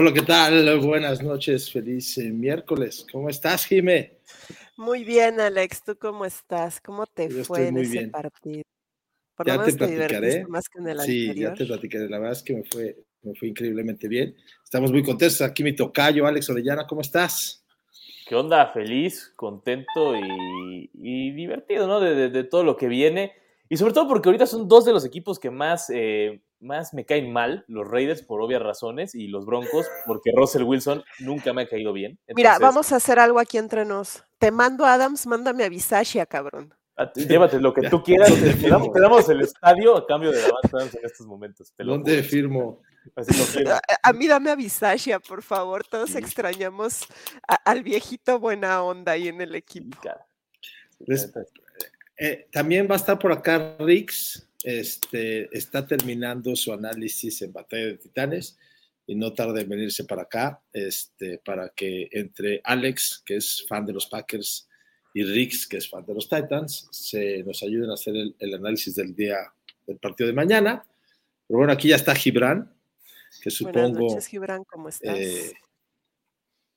Hola, ¿qué tal? Buenas noches, feliz eh, miércoles. ¿Cómo estás, Jime? Muy bien, Alex. ¿Tú cómo estás? ¿Cómo te Yo fue estoy en muy ese bien. partido? Por Ya te menos te divertiste platicaré. más que en el Sí, ya te platicaré. La verdad es que me fue, me fue increíblemente bien. Estamos muy contentos. Aquí mi tocayo, Alex Orellana, ¿cómo estás? ¿Qué onda? Feliz, contento y, y divertido, ¿no? De, de- de todo lo que viene. Y sobre todo porque ahorita son dos de los equipos que más, eh, más me caen mal, los Raiders por obvias razones y los Broncos porque Russell Wilson nunca me ha caído bien. Mira, vamos a hacer algo aquí entre nos. Te mando a Adams, mándame a Visashia, cabrón. a- Llévate lo que tú quieras. ¿dónde Te damos, firmo? te damos el estadio a cambio de Adams en estos momentos. Te lo ¿Dónde juro. firmo? Así lo firmo. A, a mí dame a Visashia, por favor. Todos Sí. extrañamos a- al viejito buena onda ahí en el equipo. Les- Eh, también va a estar por acá Rix. Este, está terminando su análisis en Batalla de Titanes y no tarda en venirse para acá este, para que entre Alex, que es fan de los Packers, y Rix, que es fan de los Titans, se nos ayuden a hacer el, el análisis del día del partido de mañana. Pero bueno, aquí ya está Gibran, que Buenas supongo noches, Gibran, ¿cómo estás? eh,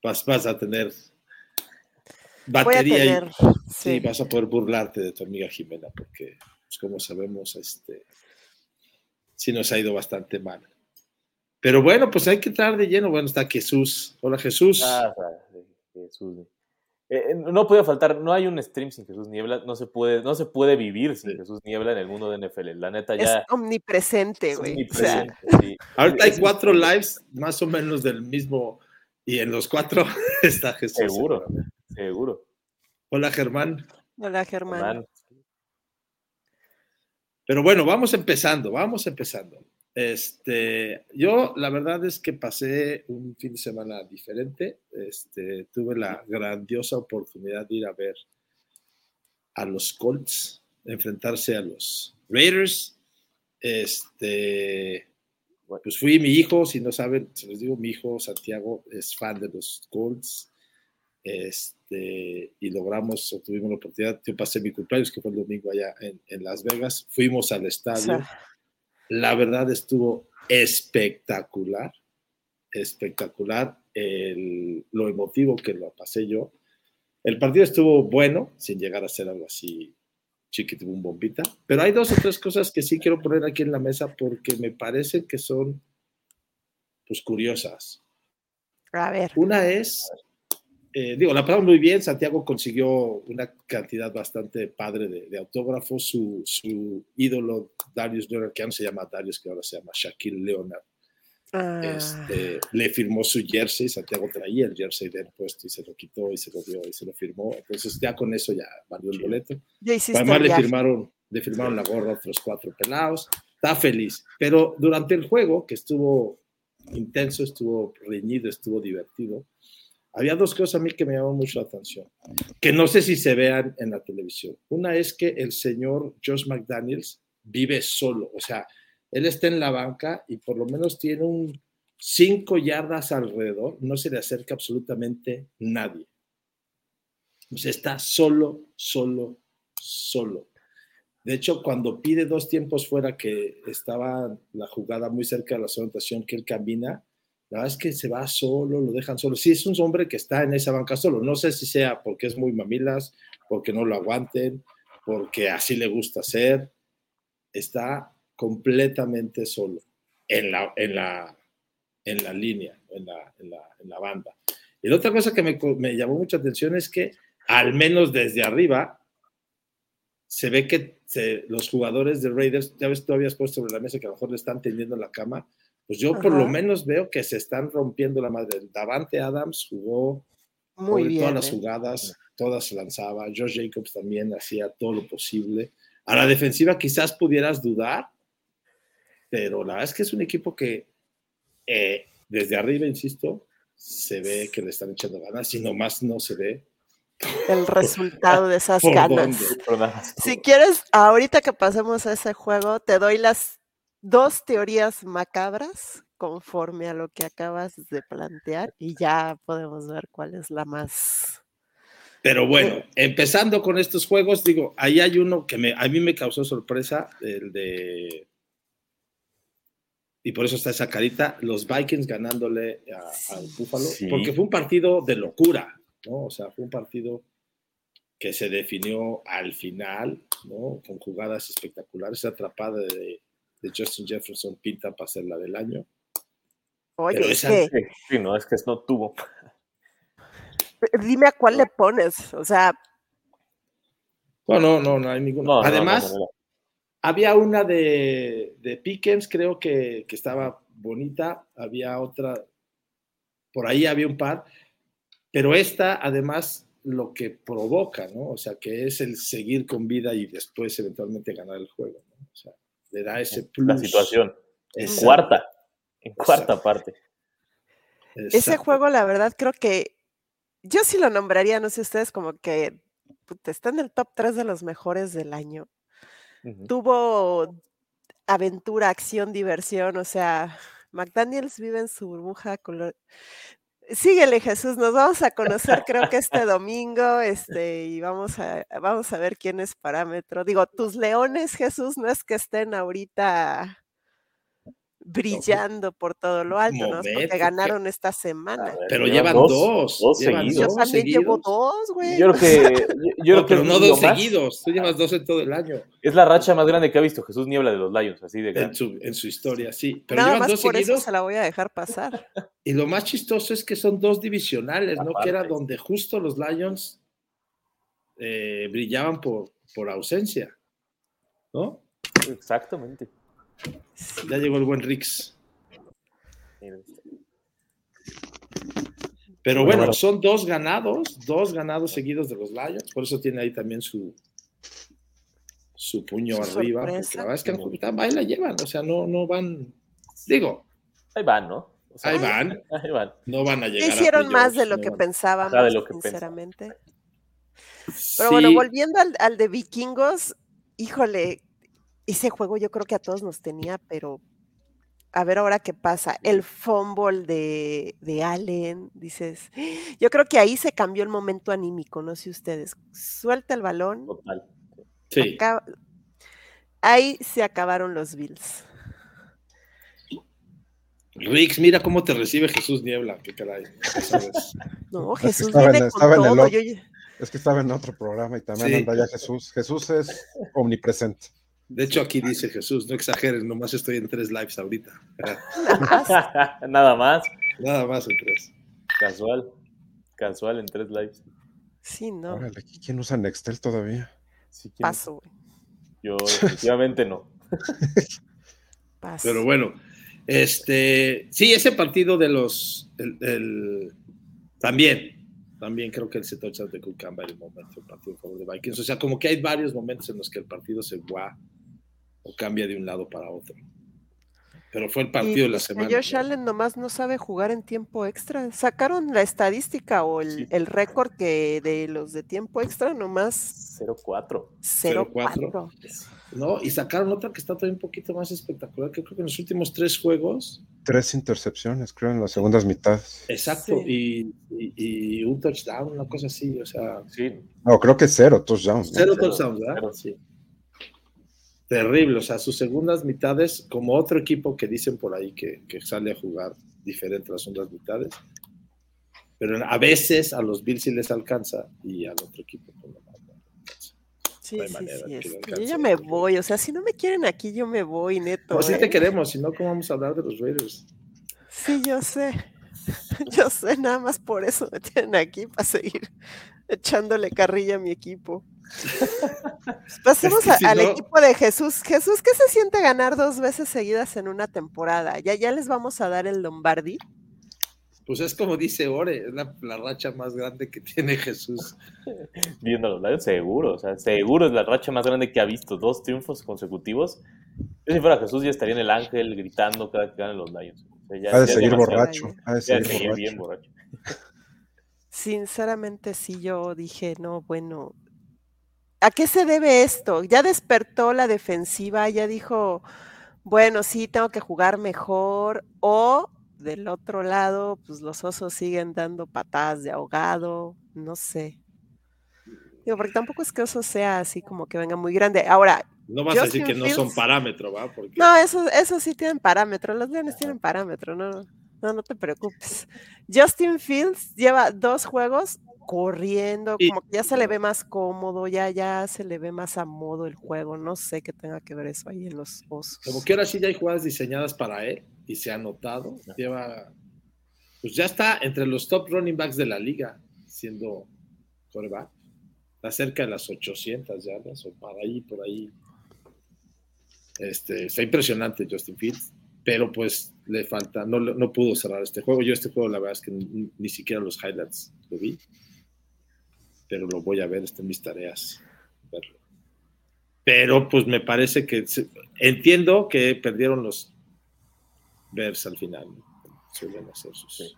vas, vas a tener Voy a batería y- tener. Sí, Sí. vas a poder burlarte de tu amiga Jimena, porque, pues, como sabemos, este, sí nos ha ido bastante mal. Pero bueno, pues hay que entrar de lleno. Bueno, está Jesús. Hola, Jesús. Ah, Jesús. Eh, eh, no puede faltar, no hay un stream sin Jesús Niebla, no se puede, no se puede vivir sin Sí. Jesús Niebla en el mundo de NFL. La neta Es ya omnipresente, es güey. O sea, omnipresente, sí. Ahorita hay cuatro lives más o menos del mismo, y en los cuatro está Jesús. Seguro, seguro. Hola, Germán. hola, Germán. Pero bueno, vamos empezando, vamos empezando. Este, yo la verdad es que pasé un fin de semana diferente. Este, tuve la grandiosa oportunidad de ir a ver a los Colts enfrentarse a los Raiders. Este, pues fui mi hijo, si no saben, se los digo, mi hijo Santiago es fan de los Colts. Este, y logramos, tuvimos la oportunidad, yo pasé mi cumpleaños, que fue el domingo allá en, en Las Vegas, fuimos al estadio. sea, La verdad estuvo espectacular, espectacular el- lo emotivo que lo pasé yo. El partido estuvo bueno, sin llegar a ser algo así chiquitibum bombita, pero hay dos o tres cosas que sí quiero poner aquí en la mesa porque me parecen que son pues curiosas. a ver. Una es, eh, digo, la pasamos muy bien. Santiago consiguió una cantidad bastante padre de, de autógrafos. Su, su ídolo, Darius Leonard, que no se llama Darius, que ahora se llama Shaquille Leonard, Ah, este, le firmó su jersey. Santiago traía el jersey de él puesto y se lo quitó y se lo dio y se lo firmó. Entonces, ya con eso ya valió el boleto. Además, le firmaron, le firmaron la gorra a otros cuatro pelados. Está feliz. Pero durante el juego, que estuvo intenso, estuvo reñido, estuvo divertido, había dos cosas a mí que me llamaron mucho la atención, que no sé si se vean en la televisión. Una es que el señor Josh McDaniels vive solo, o sea, él está en la banca y por lo menos tiene un cinco yardas alrededor, no se le acerca absolutamente nadie. O sea, está solo, solo, solo. De hecho, cuando pide dos tiempos fuera, que estaba la jugada muy cerca de la zona que él camina, la verdad es que se va solo, lo dejan solo. Sí, es un hombre que está en esa banca solo. No sé si sea porque es muy mamilas, porque no lo aguanten, porque así le gusta hacer. Está completamente solo en la, en la, en la línea, en la, en la, en la banda. Y la otra cosa que me, me llamó mucha atención es que, al menos desde arriba, se ve que se- los jugadores de Raiders, ya ves, tú habías puesto sobre la mesa que a lo mejor le están tendiendo la cama, pues yo por lo menos veo que se están rompiendo la madre. Davante Adams jugó Muy bien. todas las ¿eh? jugadas, todas se lanzaba. Josh Jacobs también hacía todo lo posible. A la defensiva quizás pudieras dudar, pero la verdad es que es un equipo que eh, desde arriba, insisto, se ve que le están echando ganas y nomás no se ve. El resultado de esas ¿Por ganas. dónde? Si quieres, ahorita que pasemos a ese juego, te doy las dos teorías macabras conforme a lo que acabas de plantear y ya podemos ver cuál es la más. Pero bueno, empezando con estos juegos, digo, ahí hay uno que me, a mí me causó sorpresa, el de y por eso está esa carita, los Vikings ganándole a, al Búfalo, Sí. porque fue un partido de locura, ¿no? O sea, fue un partido que se definió al final, ¿no? Con jugadas espectaculares, atrapada de, de Justin Jefferson pinta para ser la del año. Oye, Pero es esa- que Sí, sí, no, es que no tuvo. dime a cuál le pones. O sea, No, no, no, no hay ninguna. No, no, no, Además, no, no. había una de, de Pickens, creo que, que estaba bonita, había otra, por ahí había un par, pero esta además lo que provoca, ¿no? O sea, que es el seguir con vida y después eventualmente ganar el juego, le da ese plus. La situación. En cuarta. En cuarta Exacto. parte. ese juego, la verdad, creo que yo sí lo nombraría, no sé ustedes, como que puta, está en el top 3 de los mejores del año. Tuvo aventura, acción, diversión, o sea, McDaniels vive en su burbuja color. Síguele, Jesús, nos vamos a conocer creo que este domingo, este, y vamos a, vamos a ver quién es parámetro. Digo, tus leones, Jesús, no es que estén ahorita brillando por todo lo alto, ¿no? Porque ganaron esta semana. ver, Pero llevan dos, Dos llevan seguidos. Yo también llevo dos, güey. Yo creo que. Yo, yo No, creo que pero no dos más- seguidos, tú llevas dos en todo el año, Es la racha más grande que ha visto Jesús Niebla de los Lions, así de en grande. su, en su historia, sí. Pero Nada llevan más dos por eso seguidos se la voy a dejar pasar. Y lo más chistoso es que son dos divisionales, ¿no? Que era donde justo los Lions eh, brillaban por, por ausencia, ¿no? Exactamente. Ya llegó el buen Rix. Pero Bueno, son dos ganados, dos ganados seguidos de los Lions, por eso tiene ahí también su su puño Su arriba. porque la verdad es que ahí la llevan, o sea, no, no van, digo, Ahí van, ¿no? O sea, ahí van, Ahí van. no van a llegar. a Hicieron más de lo no que van. pensábamos, de lo que sinceramente. Pero bueno, volviendo al, al de vikingos, híjole, ese juego yo creo que a todos nos tenía, pero a ver ahora qué pasa. El fumble de, de Allen, dices, yo creo que ahí se cambió el momento anímico, no sé ustedes. Suelta el balón, Total. sí. acaba- ahí se acabaron los Bills. Rix, mira cómo te recibe Jesús Niebla, qué caray. sabes. No, Es que Jesús en- viene con en el todo. otro. yo Es que estaba en otro programa y también Sí. anda ya Jesús. Jesús es omnipresente. De hecho, aquí dice Jesús, no exageres, nomás estoy en tres lives ahorita. Nada más. Nada más en tres. Casual. Casual en tres lives. Sí, no, Órale, ¿quién usa Nextel todavía? Sí, ¿quién? paso, güey, Yo definitivamente no. paso. Pero bueno, este, sí, ese partido de los, el, el- también, también creo que el se touchdown de Campbell el momento, el partido a favor de Vikings. O sea, como que hay varios momentos en los que el partido se va o cambia de un lado para otro. Pero fue el partido Y de la semana. Josh. Allen nomás no sabe jugar en tiempo extra. Sacaron la estadística o el, Sí. el récord que de los de tiempo extra nomás 0-4. 0-4. ¿no? Y sacaron otra que está todavía un poquito más espectacular, que creo que en los últimos tres juegos, Tres intercepciones, creo, en las segundas mitades. exacto, Sí. y, y- y un touchdown, una cosa así, o sea, Sí. No, creo que cero touchdowns. ¿no? cero Cero, touchdowns, ¿verdad? cero. Sí. Terrible, o sea, sus segundas mitades, como otro equipo que dicen por ahí que, que sale a jugar diferente a las segundas mitades, pero a veces a los Bills sí les alcanza y al otro equipo pues, no, no, no alcanza. Sí, No hay sí, manera sí. que yo ya me voy. O sea, si no me quieren aquí, yo me voy, neto. Pues sí ¿eh? te queremos, si no, ¿cómo vamos a hablar de los Raiders? Sí, yo sé. Yo sé, nada más por eso me tienen aquí, para seguir echándole carrilla a mi equipo. Pasemos que a- si al no- equipo de Jesús. Jesús, ¿qué se siente ganar dos veces seguidas en una temporada? Ya, ya les vamos a dar el Lombardi. Pues es como dice Ore, es la, la racha más grande que tiene Jesús. Viendo los Lions, seguro. O sea, seguro es la racha más grande que ha visto. Dos triunfos consecutivos. Yo si fuera Jesús ya estaría en el ángel gritando cada que ganan los Lions. O sea, ya- Ha de ya seguir borracho. Ha de Ya de seguir seguir borracho. bien borracho. Sinceramente, sí, yo dije, no, bueno, ¿a qué se debe esto? Ya despertó la defensiva, ya dijo, bueno, sí, tengo que jugar mejor, o del otro lado, pues los osos siguen dando patadas de ahogado, no sé. Digo, porque tampoco es que oso sea así como que venga muy grande. Ahora, No vas a decir que no son parámetro, ¿va? Porque No, eso, eso sí tienen parámetro. Los Leones tienen parámetro, no, no, no te preocupes. Justin Fields lleva dos juegos corriendo, como que ya se le ve más cómodo, ya, ya se le ve más a modo el juego. No sé qué tenga que ver eso ahí en los osos. como que ahora sí ya hay jugadas diseñadas para él y se ha notado. Lleva, pues ya está entre los top running backs de la liga, siendo quarterback. Está cerca de las 800 yardas o para ahí, por ahí. Este, está impresionante Justin Fields, pero pues le falta, no, no pudo cerrar este juego. Yo este juego la verdad es que ni, ni siquiera los highlights lo vi, pero lo voy a ver, está en mis tareas. Verlo. Pero pues me parece que se- entiendo que perdieron los Bears al final. Suelen hacer sus, Sí.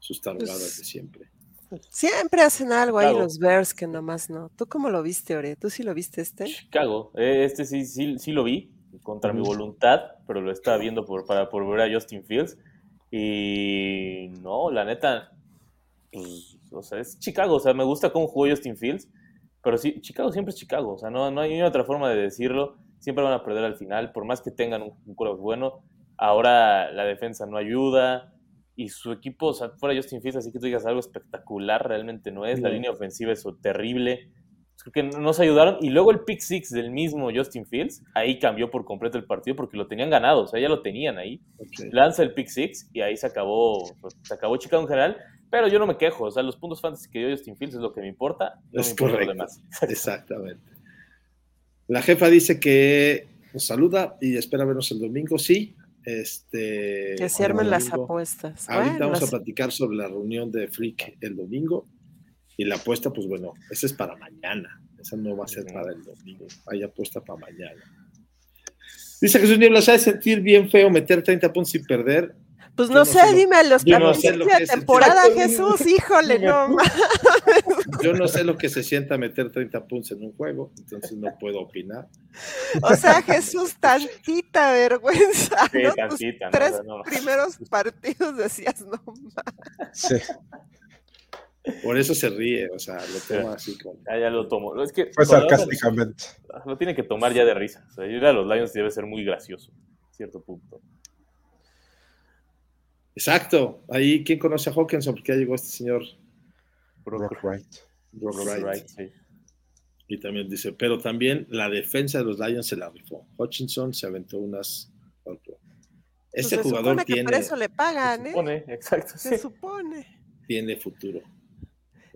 sus tarugadas Pues, de siempre. Siempre hacen algo ahí Claro. los Bears que nomás no. ¿Tú cómo lo viste, Ore? ¿Tú sí lo viste este? Chicago. Eh, Este sí, sí, sí lo vi contra mi voluntad, pero lo estaba viendo por, para, por ver a Justin Fields. Y no, la neta, pues, o sea, es Chicago. O sea, me gusta cómo jugó Justin Fields, pero sí, Chicago siempre es Chicago. O sea, no, no hay otra forma de decirlo. Siempre van a perder al final, por más que tengan un, un bueno. Ahora la defensa no ayuda. Y su equipo, o sea, fuera Justin Fields, así que tú digas algo espectacular, realmente no es. La línea ofensiva es terrible. Creo que no nos ayudaron. Y luego el pick six del mismo Justin Fields, ahí cambió por completo el partido porque lo tenían ganado, o sea, ya lo tenían ahí. Lanza el pick six y ahí se acabó, se acabó Chicago en general. Pero yo no me quejo, o sea, los puntos fantasy que dio Justin Fields es lo que me importa. No Es me importa lo correcto. demás. Exactamente. La jefa dice que nos saluda y espera vernos el domingo. Sí, este. Que se armen las apuestas. Ahorita Bueno, vamos a platicar sobre la reunión de Freak el domingo. Y la apuesta, pues bueno, esa es para mañana. Esa no va a ser para el domingo. Hay apuesta para mañana. Dice Jesús Niebla, ¿sabe sentir bien feo meter 30 puntos sin perder? Pues no no sé, sé lo- dime los no a sé lo principio que de es el temporada. Jesús, híjole, no. ma- Yo no sé lo que se sienta meter 30 puntos en un juego, entonces no puedo opinar. O sea, Jesús, tantita vergüenza. Sí, ¿no? Tus tantita, ¿no? tres no. primeros partidos decías, no, ma- Sí. Por eso se ríe, o sea, lo toma así como. Ya, ya lo tomo. Es que Fue sarcásticamente. Lo tiene que tomar ya de risa. O sea, ir a los Lions debe ser muy gracioso, a cierto punto. Exacto. Ahí, ¿quién conoce a Hawkinson? Porque ya llegó este señor Brock Wright. Brock Wright. Wright, sí. Y también dice, pero también la defensa de los Lions se la rifó. Hutchinson se aventó unas. Este pues se jugador supone que tiene, por eso le pagan, Se ¿eh? supone, exacto. sí. Se supone. tiene futuro.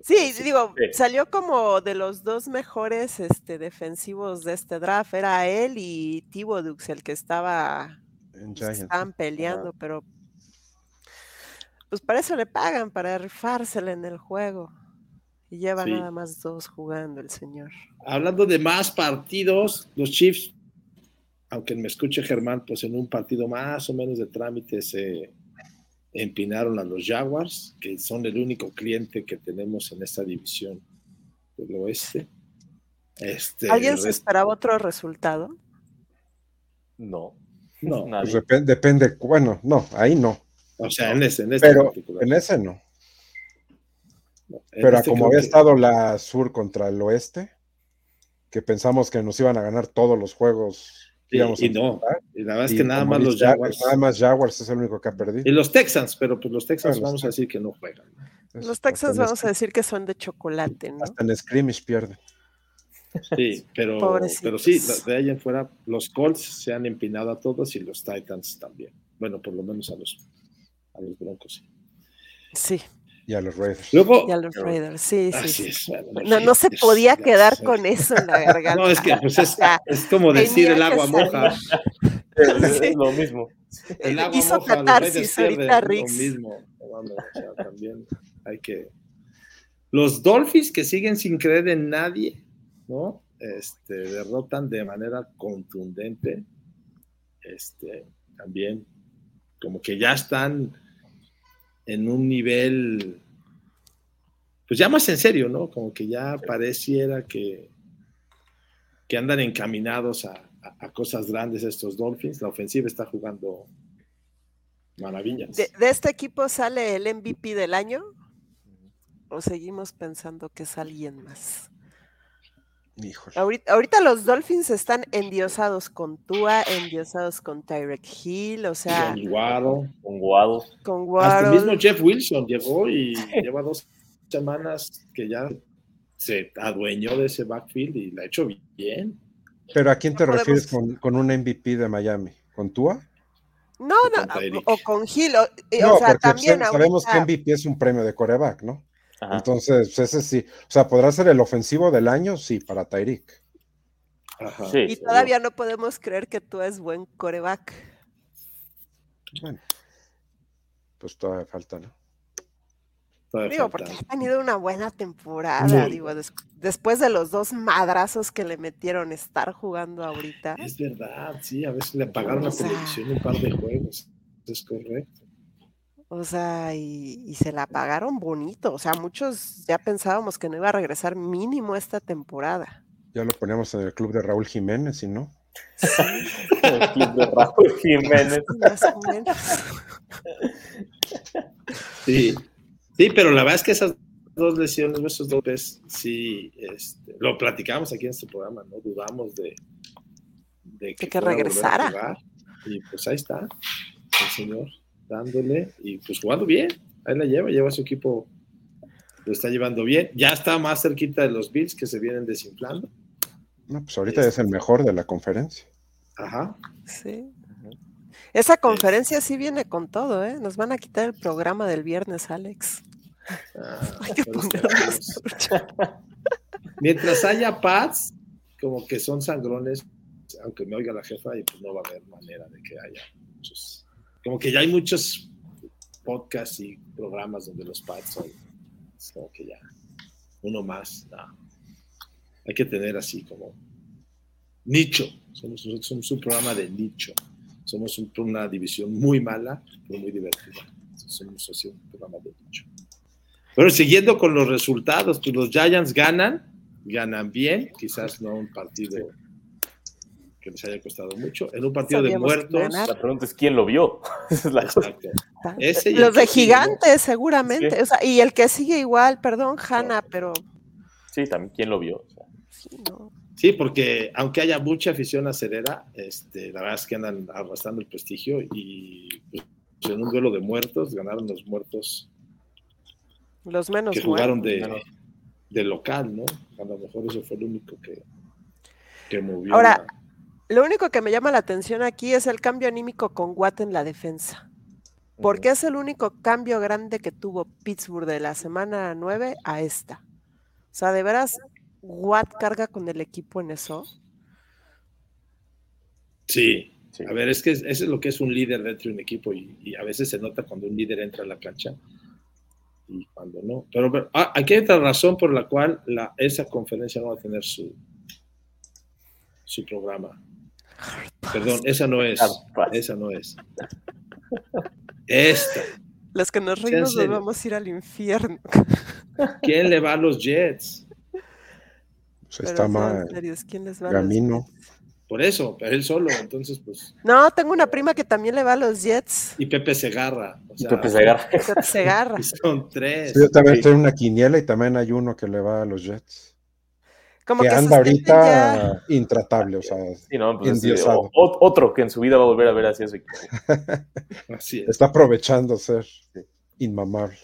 Sí, digo, Sí. salió como de los dos mejores este, defensivos de este draft. Era él y Dux el que estaba pues, estaban peleando, pero pues para eso le pagan, para rifársela en el juego. Y lleva Sí. nada más dos jugando el señor. Hablando de más partidos, los Chiefs, aunque me escuche Germán, pues en un partido más o menos de trámite se empinaron a los Jaguars, que son el único cliente que tenemos en esta división del oeste. Este, ¿Alguien se esperaba otro resultado? No. No. Pues depe- depende, bueno, no, ahí no. o sea, en ese, en este Pero particular. en ese no. No, en Pero este como había que- estado la sur contra el oeste, que pensamos que nos iban a ganar todos los juegos. Y no, y la verdad es que nada más los Jaguars Nada más Jaguars es el único que ha perdido. y los Texans, pero pues los Texans Ah, los vamos a decir que no juegan. Entonces, Los Texans vamos a decir que son de chocolate, ¿no? Hasta en scrimmage pierde. Sí, pero, pero sí, de ahí en fuera, los Colts se han empinado a todos y los Titans también. Bueno, por lo menos a los, a los Broncos. sí. Sí, Y a los Raiders. Luego, y a los Raiders, sí, sí. así sí. es. bueno, No, no se podía quedar con eso en la garganta. No, es que pues es, O sea, es como decir el agua moja. Es, Sí. es lo mismo. El agua Hizo moja, los catarsis ahorita Rix. Lo mismo. O sea, también hay que. Los Dolphins que siguen sin creer en nadie, ¿no? Este, derrotan de manera contundente. Este, también, como que ya están en un nivel, pues ya más en serio, ¿no? Como que ya pareciera que, que andan encaminados a, a- a cosas grandes estos Dolphins. La ofensiva está jugando maravillas. ¿De, de este equipo sale el MVP del año? ¿O seguimos pensando que es alguien más? Híjole. Ahorita, ahorita los Dolphins están endiosados con Tua, endiosados con Tyrek Hill, o sea, Con Guaro. Con Guado. con Hasta el mismo. Jeff Wilson llegó y lleva dos semanas que ya se adueñó de ese backfield y la ha hecho bien. Pero ¿a quién te No refieres con, con un MVP de Miami? ¿Con Tua? No, no, con Tyreek. o con Hill, o, y- No, o sea, porque también sabemos que ahorita- MVP es un premio de coreback, ¿no? Ajá. Entonces, pues, ese sí. O sea, ¿podrá ser el ofensivo del año? Sí, para Tyreek. Ajá. Sí, y seguro. todavía no podemos creer que Tua es buen coreback. Bueno, pues todavía falta, ¿no? Todavía Digo, falta. porque ha tenido una buena temporada, digo, des- después de los dos madrazos que le metieron estar jugando ahorita. Es verdad, sí, a veces le apagaron la O sea- televisión un par de juegos. Es correcto. O sea, y, y se la pagaron bonito. O sea, muchos ya pensábamos que no iba a regresar mínimo esta temporada. Ya lo poníamos en el club de Raúl Jiménez, ¿y no? El club de Raúl Jiménez. Más o menos. Sí, sí, pero la verdad es que esas dos lesiones, esos dos golpes, sí, este, lo platicamos aquí en este programa, no dudamos de, de que regresara. Y pues ahí está, el señor dándole y pues jugando bien. Ahí la lleva, lleva a su equipo, lo está llevando bien. Ya está más cerquita de los Bills que se vienen desinflando. No, pues ahorita es el mejor de la conferencia. Ajá. Sí. Esa conferencia sí viene con todo, ¿eh? Nos van a quitar el programa del viernes, Alex. Ah, Hay que Mientras haya Pats, como que son sangrones, aunque me oiga la jefa, y pues no va a haber manera de que haya muchos. Como que ya hay muchos podcasts y programas donde los Pats son, es como que ya, uno más. Hay que tener así como nicho. Somos, somos un programa de nicho. Somos un- una división muy mala, pero muy divertida. Somos así un programa de nicho. Pero siguiendo con los resultados, pues los Giants ganan, ganan bien, quizás no un partido que les haya costado mucho, en un partido de Sabíamos que muertos. ganar. La pregunta es quién lo vio. Ese y el Los de gigantes, seguramente. Sí. O sea, y el que sigue igual, perdón, Hanna, pero Sí, también quién lo vio. O sea, sí, no. Sí, porque aunque haya mucha afición acerera, este, la verdad es que andan arrastrando el prestigio y pues, en un duelo de muertos ganaron los muertos Los menos que jugaron muertos. de, de local, ¿no? A lo mejor eso fue lo único que, que movió. Ahora, la- Lo único que me llama la atención aquí es el cambio anímico con Watt en la defensa. Porque es el único cambio grande que tuvo Pittsburgh de la semana 9 a esta. O sea, de veras, Watt carga con el equipo en eso. sí, Sí. a ver, es que es- eso es lo que es un líder dentro de un equipo y, y a veces se nota cuando un líder entra a la cancha y cuando no. Pero, pero, ah, aquí hay otra razón por la cual la, esa conferencia no va a tener su, su programa. Perdón, esa no es. Esa no es. Esta. Los que nos reímos nos vamos a ir al infierno. ¿Quién le va a los Jets? Pues está mal. ¿quién les va. Jets? Por eso, pero él solo, entonces, pues. No, tengo una prima que también le va a los Jets. Y Pepe Segarra. O sea, Pepe Segarra. Pep Segarra. y Son tres. Sí, yo también Sí. estoy en una quiniela y también hay uno que le va a los Jets. Como que anda ahorita ya- intratable, o sea, Sí, no, pues o- otro que en su vida va a volver a ver así a su equipo. Así es. está aprovechando ser inmamable.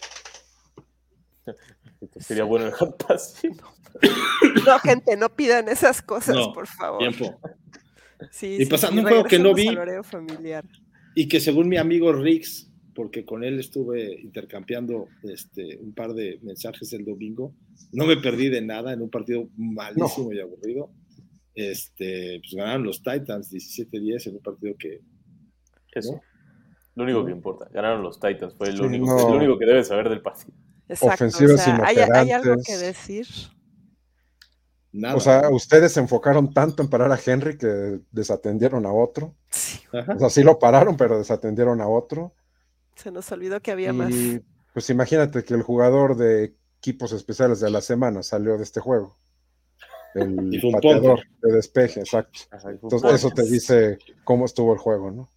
Sería bueno el hot pass. Sí, no. No, gente, no pidan esas cosas, No, por favor. Tiempo. Sí, Y sí, pasando sí, un juego que no vi. familiar. Y que según mi amigo Rix, porque con él estuve intercambiando este, un par de mensajes el domingo, no me perdí de nada en un partido malísimo y aburrido. Este, pues ganaron los Titans 17-10 en un partido que Eso. ¿No? Lo único que importa. Ganaron los Titans. Fue lo, Sí, único, no. lo único que debes saber del partido. Exacto. Ofensivas o sea, ¿hay, hay algo que decir. nada. O sea, ustedes se enfocaron tanto en parar a Henry que desatendieron a otro. Sí. O sea, sí lo pararon, pero desatendieron a otro. se nos olvidó que había más. Pues imagínate que el jugador de equipos especiales de la semana salió de este juego. El Y pateador de despeje, exacto. Ajá, Entonces eso te dice cómo estuvo el juego, ¿no?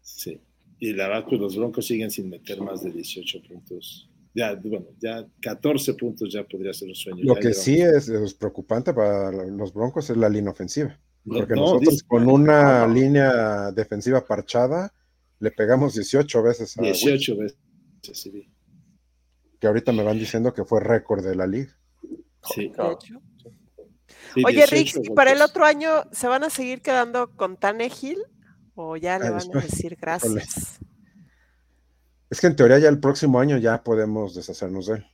Sí. Y la verdad, pues los Broncos siguen sin meter más de 18 puntos Ya, bueno, ya 14 puntos ya podría ser un sueño. Lo Ya que llevamos- sí es, es preocupante para los Broncos es la línea ofensiva. No, Porque no, nosotros dice- con una no, no, línea defensiva parchada le pegamos 18 veces a Wilson, 18 veces. sí, que ahorita me van diciendo que fue récord de la liga. Sí, Claro. Oye, 18 Rix, ¿y para el otro año se van a seguir quedando con Tannehill o ya le Ah, van a decir gracias? Es que en teoría ya el próximo año ya podemos deshacernos de él.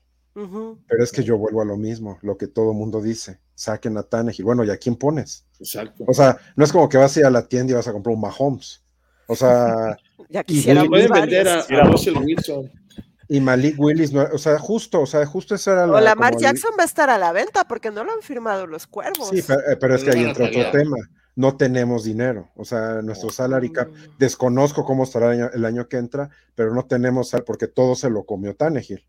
Pero es que yo vuelvo a lo mismo, lo que todo mundo dice. Saquen a Tannehill. Bueno, ¿y a quién pones? Exacto. O sea, no es como que vas a ir a la tienda y vas a comprar un Mahomes. O sea, Ya Y quisiéramos pueden vender a, Russell Wilson. y Malik Willis, no- o sea, justo, o sea, justo eso era O la. Lamar como el- Jackson va a estar a la venta porque no lo han firmado los cuervos. Sí, pero, eh, pero es que ahí entra otro tema. No tenemos dinero. O sea, nuestro salary cap, desconozco cómo estará el año, el año que entra, pero no tenemos sal porque todo se lo comió Tannehill.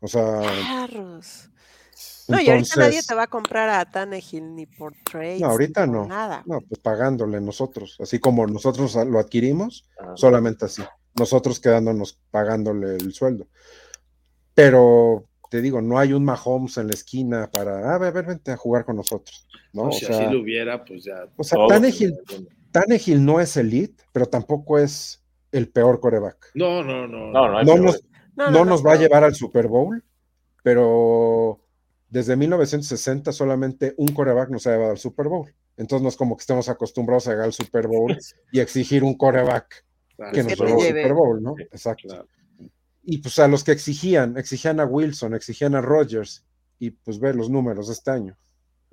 O sea, Carros. No, y ahorita entonces, nadie te va a comprar a Tannehill ni por trades. No, ahorita no. Nada. no, pues pagándole nosotros, así como nosotros lo adquirimos, Ah, solamente así. Nosotros quedándonos pagándole el sueldo. Pero te digo, no hay un Mahomes en la esquina para, a ver, ver, vente a jugar con nosotros. ¿no? No, o si sea, así lo hubiera, pues ya. o sea, Tannehill, Tannehill no es elite, pero tampoco es el peor coreback. No, no, no. No, no No nos, No, no no, nos no, va a no. llevar al Super Bowl, pero desde 1960 solamente un coreback nos ha llevado al Super Bowl. Entonces no es como que estemos acostumbrados a llegar al Super Bowl y exigir un coreback Claro, que nos te llevó al lleve. Super Bowl, ¿no? Exacto. claro. Y pues a los que exigían, exigían a Wilson, exigían a Rodgers, y pues ver los números de este año.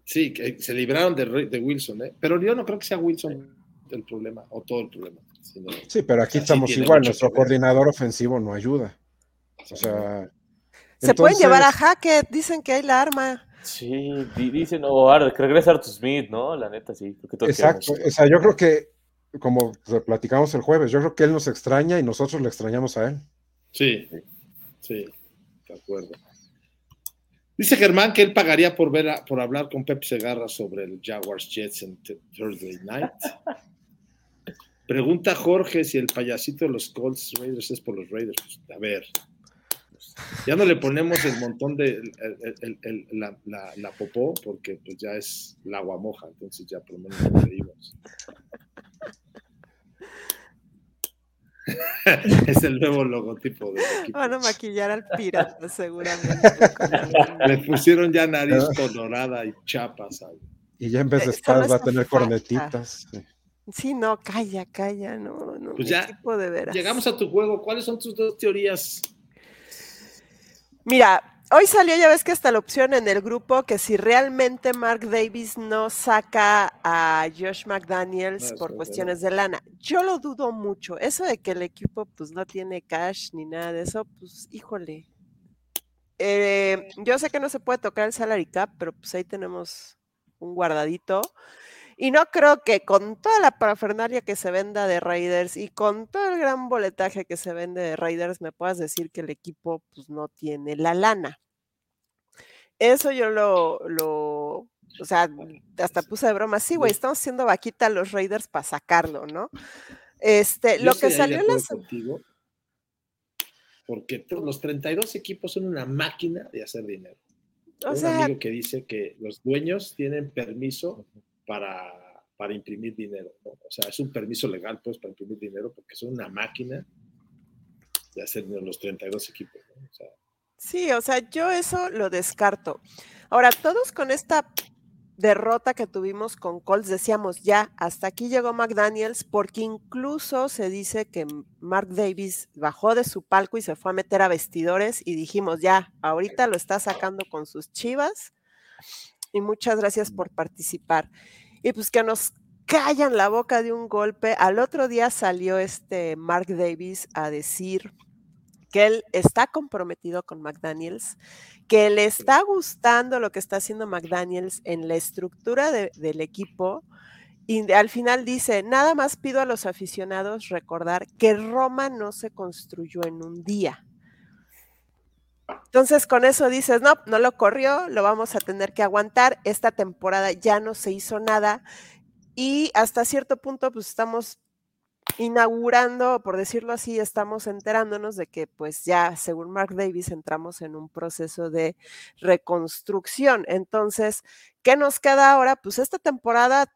Sí, que se libraron de, Wilson, ¿eh? Pero yo no creo que sea Wilson el problema, o todo el problema. sino- Sí, pero aquí estamos igual, nuestro coordinador ofensivo no ayuda. O sea, Se pueden llevar a Hackett, dicen que hay la arma. Sí, di- dicen, o que regresa Arthur Smith, ¿no? La neta, sí. Exacto, queremos. o sea, yo creo que, como platicamos el jueves, yo creo que él nos extraña y nosotros le extrañamos a él. Sí, sí, de acuerdo. Dice Germán que él pagaría por ver a- por hablar con Pep Segarra sobre el Jaguars Jets en Th- Thursday Night. Pregunta Jorge si el payasito de los Colts Raiders es por los Raiders. Pues, a ver, ya no le ponemos el montón de el- el- el- el- la, la- la popó porque pues ya es la agua moja, entonces ya por lo menos nos reímos. es el nuevo logotipo equipo. Van a maquillar al pirata, seguramente. Le pusieron ya nariz colorada y chapas. al- Y ya en vez de espadas va a tener falta. cornetitas. sí. Sí, no, calla, calla, no, no. Pues ya, equipo de veras. Llegamos a tu juego. ¿Cuáles son tus dos teorías? Mira, hoy salió, ya ves que está la opción en el grupo que si realmente Mark Davis no saca a Josh McDaniels No, por cuestiones de lana. Yo lo dudo mucho. Eso de que el equipo pues no tiene cash ni nada de eso, pues híjole. Eh, yo sé que no se puede tocar el salary cap, pero pues ahí tenemos un guardadito. Y no creo que con toda la parafernalia que se venda de Raiders y con todo el gran boletaje que se vende de Raiders, me puedas decir que el equipo pues no tiene la lana. Eso yo lo, lo, o sea, hasta puse de broma, sí, güey, estamos haciendo vaquita a los Raiders para sacarlo, ¿no? Este, Yo lo que salió en la acuerdo se- contigo, porque to- los 32 equipos son una máquina de hacer dinero. o un sea, amigo que dice que los dueños tienen permiso para, para imprimir dinero. ¿no? O sea, es un permiso legal, pues, para imprimir dinero, porque son una máquina de hacer los 32 equipos. ¿no? O sea, Sí, o sea, yo eso lo descarto. Ahora, todos con esta derrota que tuvimos con Colts decíamos, ya, hasta aquí llegó McDaniels, porque incluso se dice que Mark Davis bajó de su palco y se fue a meter a vestidores y dijimos, ya, ahorita lo está sacando con sus chivas y muchas gracias por participar. Y pues que nos callan la boca de un golpe. Al otro día salió este Mark Davis a decir que él está comprometido con McDaniels, que le está gustando lo que está haciendo McDaniels en la estructura de- del equipo. Y al final dice, nada más pido a los aficionados recordar que Roma no se construyó en un día. Entonces con eso dices, no, no lo corrió, lo vamos a tener que aguantar. Esta temporada ya no se hizo nada y hasta cierto punto pues estamos inaugurando, por decirlo así, estamos enterándonos de que pues ya, según Mark Davis, entramos en un proceso de reconstrucción. Entonces, ¿qué nos queda ahora? Pues esta temporada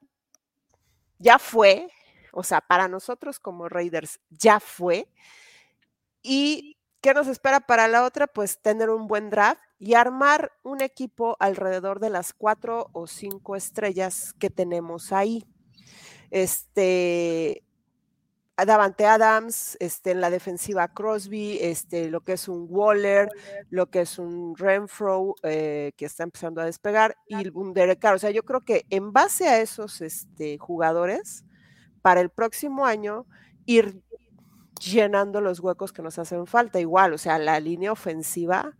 ya fue, o sea, para nosotros como Raiders ya fue. ¿Y qué nos espera para la otra? Pues tener un buen draft y armar un equipo alrededor de las cuatro o cinco estrellas que tenemos ahí. Este, Davante Adams, este, en la defensiva Crosby, este, lo que es un Waller, lo que es un Renfro, eh, que está empezando a despegar, y un Derek Carr. O sea, yo creo que en base a esos este, jugadores, para el próximo año, ir llenando los huecos que nos hacen falta. Igual, o sea, la línea ofensiva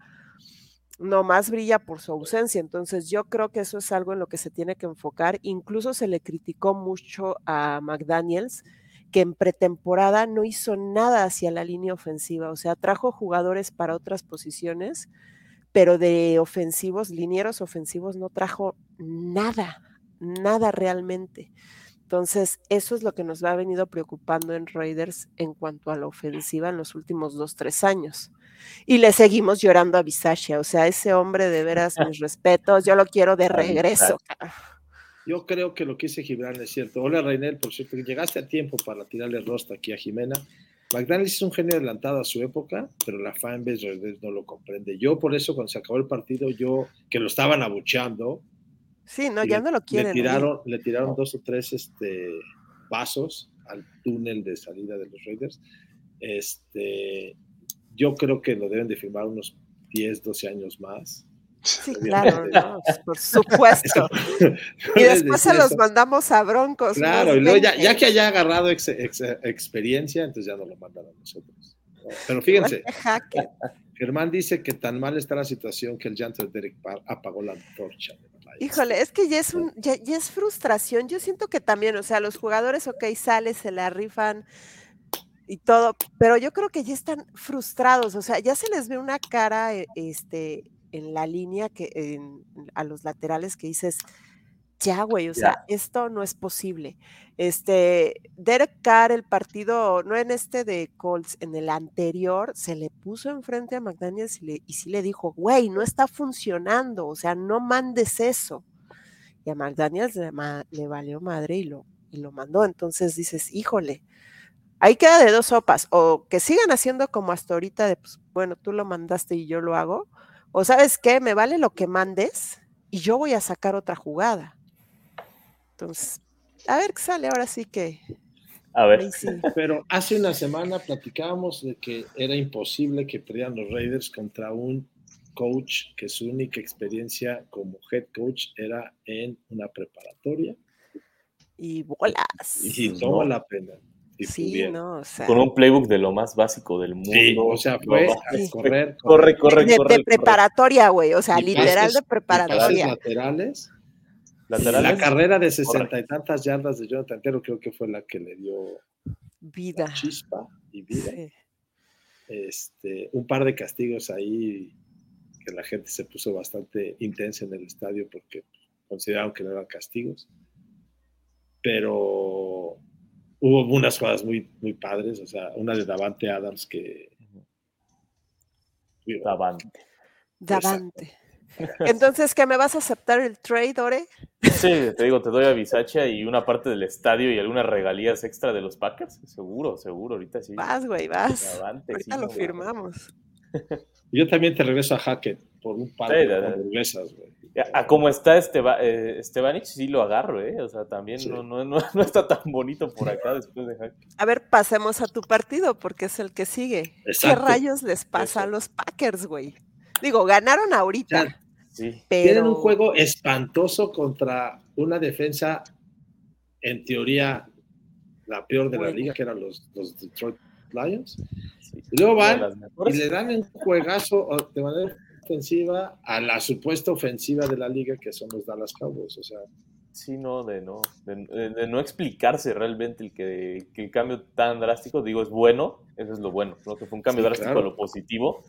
no más brilla por su ausencia. Entonces, yo creo que eso es algo en lo que se tiene que enfocar. Incluso se le criticó mucho a McDaniels que en pretemporada no hizo nada hacia la línea ofensiva, o sea, trajo jugadores para otras posiciones, pero de ofensivos, linieros ofensivos, no trajo nada, nada realmente. Entonces, eso es lo que nos ha venido preocupando en Raiders en cuanto a la ofensiva en los últimos dos, tres años. Y le seguimos llorando a Bisaccia, o sea, ese hombre de veras, mis respetos, yo lo quiero de regreso. Yo creo que lo que dice Gibran es cierto. Hola, Reinel, por cierto, llegaste a tiempo para tirarle rostro aquí a Jimena. McDaniels es un genio adelantado a su época, pero la fanbase no lo comprende. Yo por eso cuando se acabó el partido, yo que lo estaban abucheando. Sí, no, ya no lo quieren. Le tiraron, le tiraron dos o tres este, vasos al túnel de salida de los Raiders. Este, yo creo que lo deben de firmar unos 10, 12 años más. Sí, claro, por supuesto. y después se los mandamos a Broncos. Claro, y luego ya, que haya agarrado experiencia, entonces ya no lo mandan a nosotros. Pero fíjense, Germán dice que tan mal está la situación que el llanto de Derek apagó la torcha. Híjole, es que ya es, un, ya, ya es frustración. Yo siento que también, o sea, los jugadores, ok, sale, se la rifan y todo, pero yo creo que ya están frustrados, o sea, ya se les ve una cara, e, este, en la línea que a los laterales que dices, ya, güey, o sea, esto no es posible. Este, Derek Carr, el partido, no en este de Colts, en el anterior, se le puso enfrente a McDaniels y, le, y sí le dijo, güey, no está funcionando, o sea, no mandes eso. Y a McDaniels le, le valió madre y lo, y lo mandó. Entonces dices, híjole, ahí queda de dos sopas, o que sigan haciendo como hasta ahorita, de, pues, bueno, tú lo mandaste y yo lo hago, o sabes qué, me vale lo que mandes y yo voy a sacar otra jugada. Entonces, a ver qué sale ahora sí que. A ver. Pero hace una semana platicábamos de que era imposible que perdieran los Raiders contra un coach que su única experiencia como head coach era en una preparatoria. Y bolas. Y toma la pena sí, no, o sea, con un playbook de lo más básico del mundo. Sí, o sea, fue correr, corre, corre, de, corre, de, preparatoria, güey, o sea, literal de preparatoria. laterales. Laterales. La carrera de sesenta y tantas yardas de Jonathan Taylor creo que fue la que le dio vida. chispa y vida. Este, un par de castigos ahí que la gente se puso bastante intensa en el estadio porque consideraron que no eran castigos. Pero hubo unas jugadas muy, muy padres, o sea, una de Davante Adams que... Davante. Davante. Entonces, ¿qué me vas a aceptar el trade, Ore? Sí, te digo, te doy a Bisacha y una parte del estadio y algunas regalías extra de los Packers. Seguro, seguro, ahorita sí. Vas, güey, vas. ahorita lo firmamos. Yo también te regreso a Hackett por un par de hamburguesas, güey. A, como está Esteba, eh, Estebanich, sí lo agarro, ¿eh? O sea, también no, no, no, está tan bonito por acá después de Hackett. A ver, pasemos a tu partido porque es el que sigue. ¿Qué rayos les pasa a los Packers, güey? Digo, ganaron ahorita. Sí. Tienen un juego espantoso contra una defensa, en teoría, la peor de la liga, que eran los, los Detroit Lions. Y luego van y le dan un juegazo de manera ofensiva a la supuesta ofensiva de la liga que son los Dallas Cowboys. O sea, sí, no, de no, de, no explicarse realmente el que, el cambio tan drástico, digo, es bueno, eso es lo bueno, ¿no? que fue un cambio drástico a lo positivo,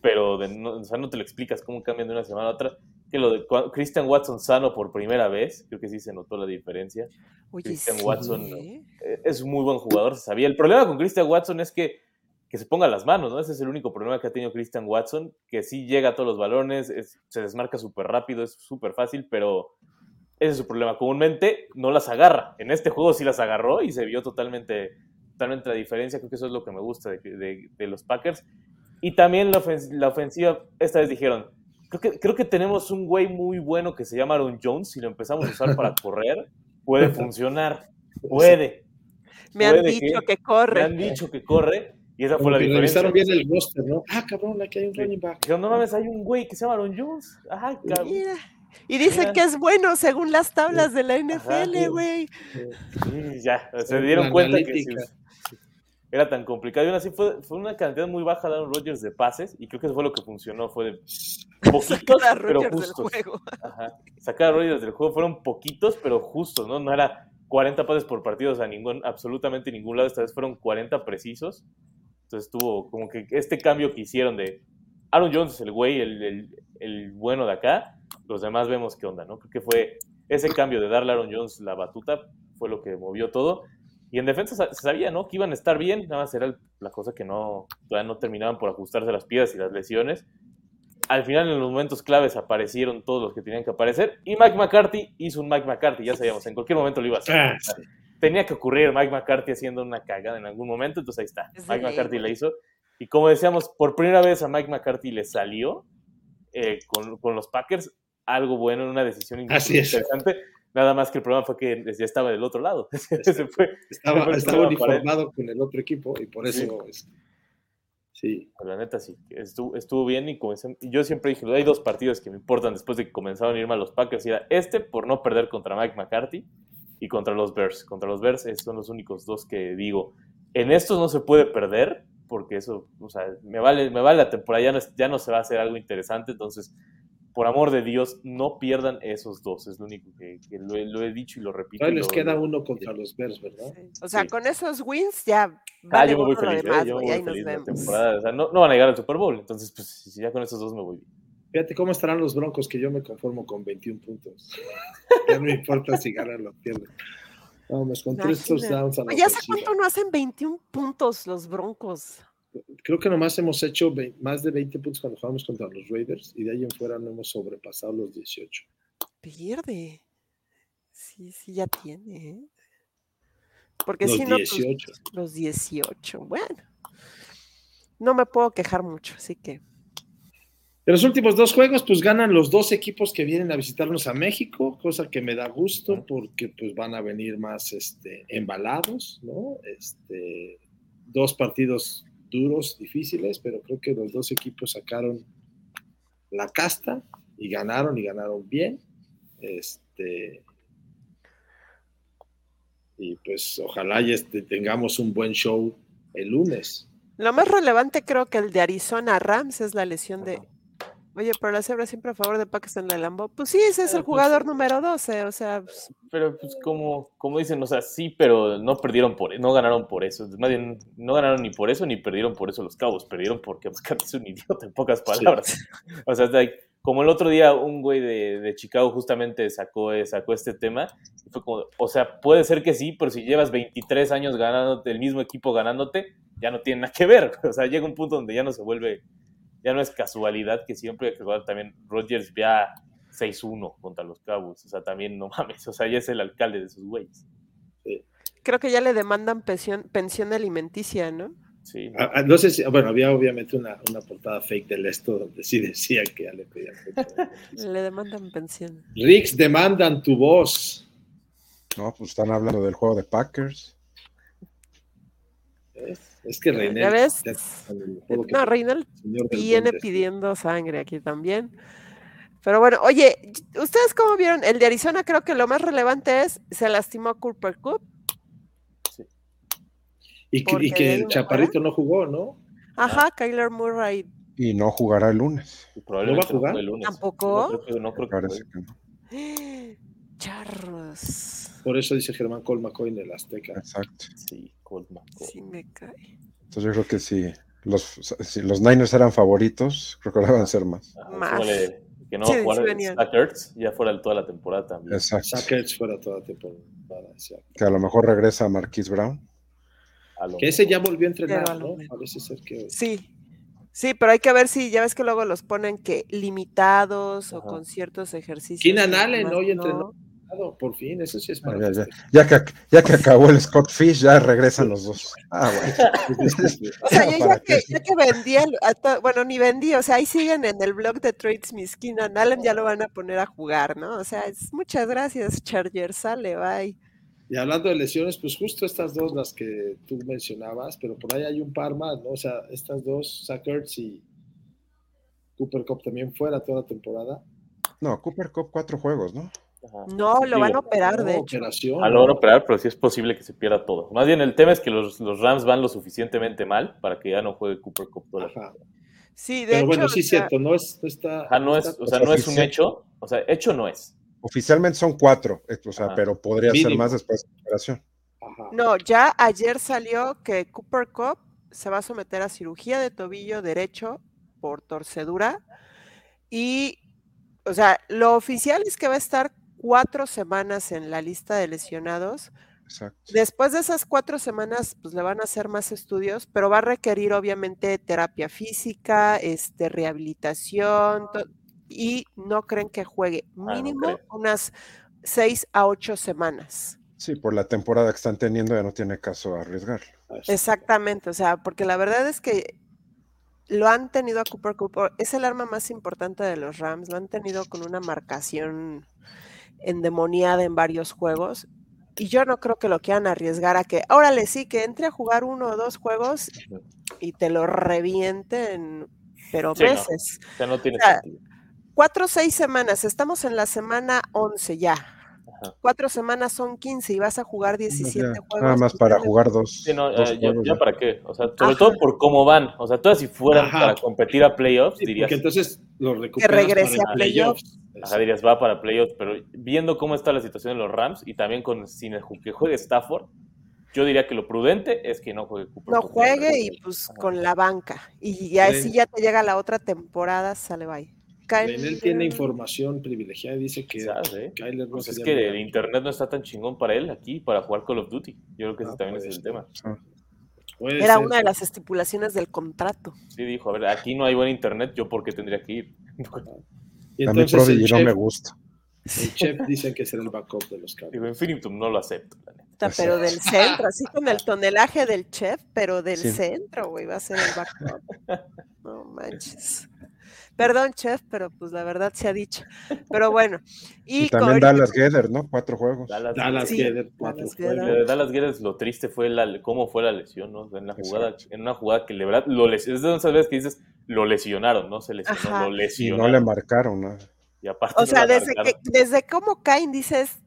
pero de no, o sea, no te lo explicas cómo cambian de una semana a otra. que lo de Christian Watson sano por primera vez, creo que sí se notó la diferencia. Oye, Christian sí, Watson, ¿eh? Eh, Es un muy buen jugador, se sabía. El problema con Christian Watson es que, que se ponga las manos, ¿no? Ese es el único problema que ha tenido Christian Watson, que sí llega a todos los balones, es- se desmarca súper rápido, es súper fácil, pero ese es su problema. Comúnmente no las agarra. En este juego sí las agarró y se vio totalmente, totalmente la diferencia. Creo que eso es lo que me gusta de, de- de los Packers. Y también la, ofens- la ofensiva, esta vez dijeron, creo que, creo que tenemos un güey muy bueno que se llama Aaron Jones, si lo empezamos a usar para correr, puede funcionar, puede. Me han puede dicho que- que, Me corre. han dicho que corre y esa fue la que diferencia. revisaron bien el roster, ¿no? Ah, cabrón, aquí hay un running back. Dijeron, no mames, hay un güey que se llama Aaron Jones. Ajá, cabrón. Mira. Y dicen Mira. que es bueno según las tablas de la NFL, güey. Sí, ya, se dieron la cuenta que analítica. Era tan complicado. Y aún así fue, fue una cantidad muy baja de Aaron Rodgers de pases y creo que eso fue lo que funcionó. Fue de poquitos, Sacar a pero Rodgers del justos. juego. Ajá. Sacar a Rodgers del juego fueron poquitos, pero justos, ¿no? No era 40 pases por partido, o sea, ningún, absolutamente ningún lado. Esta vez fueron 40 precisos. Entonces tuvo como que este cambio que hicieron de Aaron Jones es el güey, el, el- el bueno de acá. Los demás vemos qué onda, ¿no? Creo que fue ese cambio de darle a Aaron Jones la batuta fue lo que movió todo. Y en defensa sa- se sabía, ¿no? Que iban a estar bien, nada más era la cosa que no, todavía no terminaban por ajustarse las piedras y las lesiones. Al final, en los momentos claves, aparecieron todos los que tenían que aparecer. Y Mike McCarthy hizo un Mike McCarthy, ya sabíamos, en cualquier momento lo iba a hacer. Ah, Tenía que ocurrir Mike McCarthy haciendo una cagada en algún momento, entonces ahí está. Mike McCarthy la hizo. Y como decíamos, por primera vez a Mike McCarthy le salió eh, con, con los Packers algo bueno en una decisión Así es. Nada más que el problema fue que ya estaba del otro lado. Se fue, Estaba, Fue estaba uniformado con el otro equipo y por Sí. eso. es- Sí. Pues la neta sí, estuvo, estuvo bien y y yo siempre dije, hay dos partidos que me importan después de que comenzaron a irme a los Packers y era este por no perder contra Mike McCarthy y contra los Bears. Contra los Bears son los únicos dos que digo, en estos no se puede perder porque eso, o sea, me vale, me vale la temporada, ya no, es- ya no se va a hacer algo interesante, entonces, por amor de Dios, no pierdan esos dos, es lo único que, que lo, he, lo he dicho y lo repito. Todavía y les queda uno contra los Bears, ¿verdad? Sí. O sea, Sí. con esos wins ya Ah, vale yo me voy feliz, ¿eh? demás, yo me voy ahí nos feliz de la vemos. temporada. O sea, no, no van a llegar al Super Bowl, entonces, pues, si ya con esos dos me voy bien. Fíjate cómo estarán los Broncos, que yo me conformo con 21 puntos. ya no me importa si ganan o pierden. Vamos, con tres touchdowns a la Oye, ¿hace cuánto no hacen 21 puntos los Broncos? Creo que nomás hemos hecho más de 20 puntos cuando jugamos contra los Raiders y de ahí en fuera no hemos sobrepasado los 18. Pierde. Sí, sí, ya tiene. ¿eh? Porque Los si no, pues, 18. los 18. Bueno, no me puedo quejar mucho, así que En los últimos dos juegos, pues ganan los dos equipos que vienen a visitarnos a México, cosa que me da gusto porque pues van a venir más este, embalados, ¿no? Este, dos partidos duros, difíciles, pero creo que los dos equipos sacaron la casta y ganaron y ganaron bien. Este, y pues ojalá y este, tengamos un buen show el lunes. lo más relevante creo que el de Arizona Rams es la lesión de. Oye, pero la cebra siempre a favor de Pakistan la Lambo. Pues sí, ese es Eh, el pues, jugador número 12, o sea, pues, Pero pues como, como dicen, o sea, sí, pero no perdieron por no ganaron por eso. Más bien, no ganaron ni por eso ni perdieron por eso los cabos. Perdieron porque McCarthy es un idiota, en pocas palabras. O sea, como el otro día un güey de, de Chicago justamente sacó, eh, sacó este tema. y fue como, o sea, puede ser que sí, pero si llevas 23 años ganándote, el mismo equipo ganándote, ya no tiene nada que ver. O sea, llega un punto donde ya no se vuelve, ya no es casualidad que siempre hay que jugar también Rodgers ya 6-1 contra los Cabos. O sea, también no mames, o sea, ya es el alcalde de sus güeyes. creo que ya le demandan pensión, pensión alimenticia, ¿no? Sí, ah, No sé si, bueno, había obviamente una, una portada fake del esto donde sí decía que ya le pedían. Le demandan pensión. Ricks demandan tu voz. No, pues están hablando del juego de Packers. ¿ves? Es que René. ¿Ya ves? con el juego que- No, del viene pidiendo sangre aquí también. Pero bueno, oye, ¿ustedes cómo vieron? El de Arizona creo que lo más relevante es, se lastimó Cooper Cup. Y que, y que el una chaparrito no jugó, ¿no? Ajá, Kyler Murray Y no jugará el lunes. probablemente ¿No va a jugar? el lunes. ¿Tampoco? No creo que, no creo que Charros. Por eso dice Germán Colmacoy en el Azteca. Exacto. Sí, Coleman. Sí me cae. Entonces yo creo que si los, si los Niners eran favoritos, creo que ahora van a ser más. Ajá, Más. súmale Que no Sí, a jugar sí Ertz, ya fuera toda la temporada también. Exacto. Sackers fuera toda temporada. exacto. Que a lo mejor regresa Marquise Brown. A lo Que ese ya volvió a entrenar, a ¿no? Parece ser que. Sí. Sí, pero hay que ver si, ya ves que luego los ponen que limitados o con ciertos ejercicios. Keenan Allen hoy no. entrenó. Por fin, eso sí es Ah, para ya, ya. festejar. Ya que, ya que acabó el Scott Fish, ya regresan los dos. Ah, bueno. O sea, yo ¿Para ya que, qué? ya que vendí, el- a to- bueno, ni vendí, o sea, ahí siguen en el blog de Trades Miss Keenan Allen, ya lo van a poner a jugar, ¿no? O sea, es, muchas gracias, Charger, sale, bye. Y hablando de lesiones, pues justo estas dos las que tú mencionabas, pero por ahí hay un par más, ¿no? O sea, estas dos, Sackers y Cooper Cup también fuera toda la temporada. No, Cooper Cup cuatro juegos, ¿no? Ajá. No, lo van a operar, de hecho. operación. Ah, lo van a operar, pero sí es posible que se pierda todo. Más bien, el tema es que los, los Rams van lo suficientemente mal para que ya no juegue Cooper Cup toda la Ajá. Sí, de Pero hecho, bueno, sí es cierto, no es, no está. Ajá, no es, está- o sea, no es un hecho. O sea, hecho no es. Oficialmente son cuatro, o sea, Ajá. pero podría ser más después de la operación. Ajá. No, ya ayer salió que Cooper Cup se va a someter a cirugía de tobillo derecho por torcedura y, o sea, lo oficial es que va a estar cuatro semanas en la lista de lesionados. Exacto. Después de esas cuatro semanas, pues le van a hacer más estudios, pero va a requerir obviamente terapia física, este, rehabilitación y no creen que juegue no mínimo unas seis a ocho semanas. Sí, por la temporada que están teniendo ya no tiene caso arriesgarlo. Exactamente, o sea, porque la verdad es que lo han tenido a Cooper Cooper, es el arma más importante de los Rams, lo han tenido con una marcación endemoniada en varios juegos. Y yo no creo que lo quieran arriesgar a que, órale, sí, que entre a jugar uno o dos juegos y te lo revienten, pero Sí, no. veces. O sea, no tiene O sea, sentido. Cuatro o seis semanas, estamos en la semana 11 ya. Ajá. Cuatro semanas son 15 y vas a jugar 17 Ya, juegos. nada más para jugar dos. Sí, no, dos eh, ya, juegos, ya ya. para qué. O sea, sobre Ajá. todo por cómo van. O sea, todas si fueran Ajá. para competir a playoffs, Sí, dirías, porque entonces lo recuperas regrese para a playoffs. ajá, dirías va para playoffs, pero viendo cómo está la situación en los Rams y también con sin el que juegue Stafford, yo diría que lo prudente es que no juegue Cooper. no juegue y pues Ajá. con la banca. Y ya si ya te llega la otra temporada, sale bye. Él tiene Kyler- información privilegiada y dice que Quizás, ¿eh? Kyler no Pues es que el internet no está tan chingón para él aquí para jugar Call of Duty. Yo creo que ese Ah, también puede es el tema. Puede Era ser. una de las estipulaciones del contrato. Sí, dijo, a ver, aquí no hay buen internet, yo por qué tendría que ir. Y a mí entonces el Prodigy no chef, me gusta. el chef dice que será el backup de los Cowboys. Digo, Infinitum no lo acepto. la neta. Puta, Pero del centro, así con el tonelaje del chef, pero del Sí. centro, güey, va a ser el backup. No manches. Perdón, chef, pero pues la verdad se ha dicho. Pero bueno. Y, Y, también Dallas Gether, ¿no? Cuatro juegos. Dallas, Dallas Sí, Gether, cuatro Dallas juegos. Gether. de Dallas lo triste fue la, cómo fue la lesión, ¿no? En, la jugada, Exacto. en una jugada que de verdad lo les, es de esas veces que dices, lo lesionaron, no se lesionó, Ajá. lo Y no lesionaron. le marcaron nada. Y aparte O no sea, desde, que, desde cómo caen dices,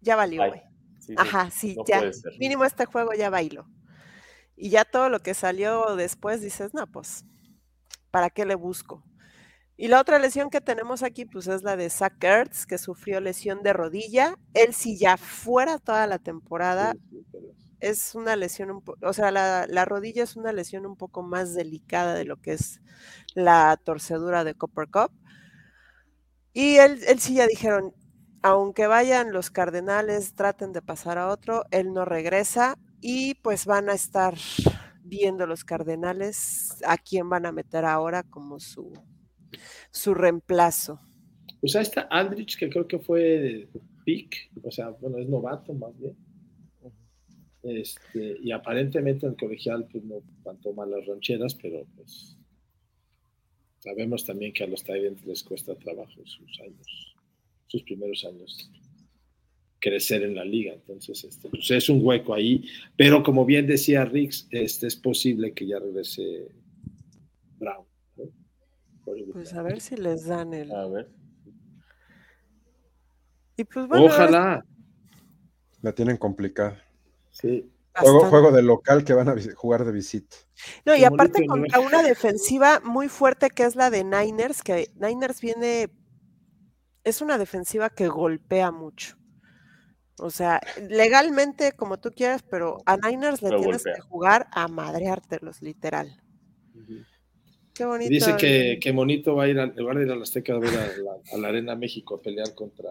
ya valió, güey. sí, Ajá, sí, no ya. Mínimo este juego ya bailó. Y ya todo lo que salió después dices, no, pues, ¿para qué le busco? Y la otra lesión que tenemos aquí, pues es la de Zach Ertz, que sufrió lesión de rodilla. Él sí ya fuera toda la temporada, es una lesión, un o sea, la, la rodilla es una lesión un poco más delicada de lo que es la torcedura de Copper Cup. Y él, él sí ya dijeron, aunque vayan los Cardenales, traten de pasar a otro, él no regresa y pues van a estar viendo los Cardenales a quién van a meter ahora como su, su reemplazo. Pues ahí está Aldrich, que creo que fue pick, o sea, bueno, es novato más bien. Este, y aparentemente en el colegial pues no cantó malas rancheras, pero pues sabemos también que a los Tyrants les cuesta trabajo sus años, sus primeros años crecer en la liga. Entonces, este, pues es un hueco ahí. Pero como bien decía Riggs, este, es posible que ya regrese Brown. ¿no? Pues a ver si les dan el... A ver. Y pues bueno, Ojalá. La tienen complicada. Sí. Juego, juego de local que van a jugar de visita. No, y aparte contra una defensiva muy fuerte que es la de Niners, que Niners viene, es una defensiva que golpea mucho. O sea, legalmente como tú quieras, pero a Niners le tienes golpea. que jugar a madreártelos, literal. Qué bonito. Dice que, que Monito va a ir, a, ir a la Azteca a ver a la, a la Arena México a pelear contra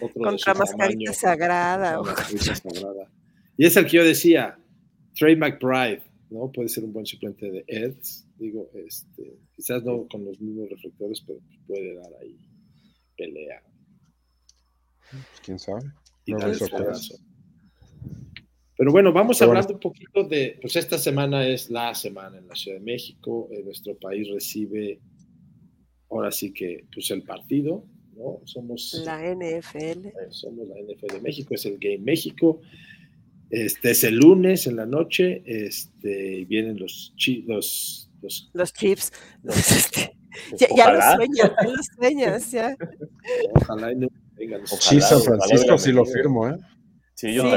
otro Mascarita Sagrada. contra Mascarita Sagrada. Y es el que yo decía, Trey McBride, ¿no? Puede ser un buen suplente de Eds. Digo, este, quizás no con los mismos reflectores, pero puede dar ahí pelea. Pues, quién sabe. y pedazo. Pero bueno, vamos Pero bueno. hablando un poquito de, pues esta semana es la semana en la Ciudad de México, eh, nuestro país recibe ahora sí que, pues el partido, ¿no? Somos La NFL. eh, somos la NFL de México, es el Game México. Este es el lunes en la noche, este, vienen los, chi- los, los, Los Chiefs. los- ya, ya lo Ojalá. sueñas, ya lo sueñas, ya. ojalá y no vengan los Ojalá, Sí, San Francisco sí lo firmo, ¿eh? Sí, yo Sí,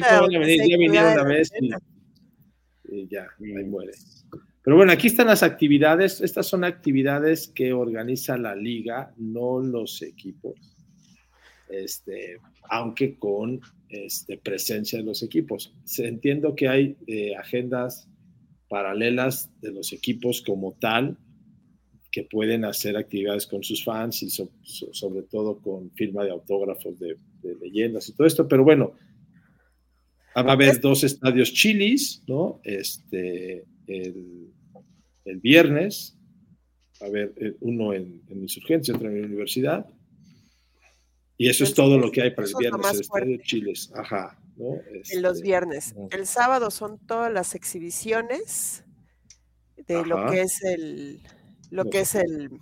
también. ya vinieron una vez y, ya, ahí muere. Pero bueno, aquí están las actividades. Estas son actividades que organiza la liga, no los equipos. Este, aunque con este, presencia de los equipos. Entiendo que hay eh, agendas paralelas de los equipos como tal, que pueden hacer actividades con sus fans y so- so- sobre todo con firma de autógrafos de, de leyendas y todo esto. Pero bueno, va a haber dos estadios chilis, ¿no? Este, el, el viernes, va a haber eh, uno en, en Insurgencia, otro en la universidad. Y eso es todo lo que hay para el viernes, el estadio chiles. Ajá, ¿no? En los Este, viernes. El sábado son todas las exhibiciones de lo que es el, lo que es el,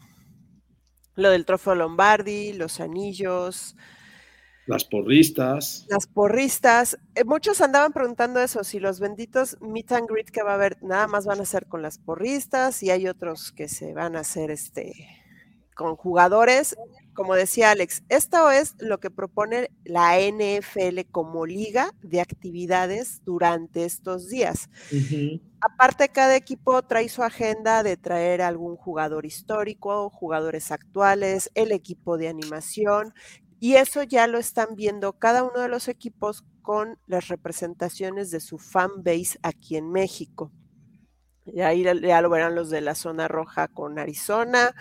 lo del trofeo Lombardi, los anillos, Las porristas. las porristas. Eh, muchos andaban preguntando eso, si los benditos meet and greet que va a haber, nada más van a ser con las porristas y hay otros que se van a hacer este con jugadores. Como decía Alex, esto es lo que propone la NFL como liga de actividades durante estos días. Aparte, cada equipo trae su agenda de traer algún jugador histórico, jugadores actuales, el equipo de animación, y eso ya lo están viendo cada uno de los equipos con las representaciones de su fan base aquí en México. Y ahí ya- ya lo verán los de la zona roja con Arizona,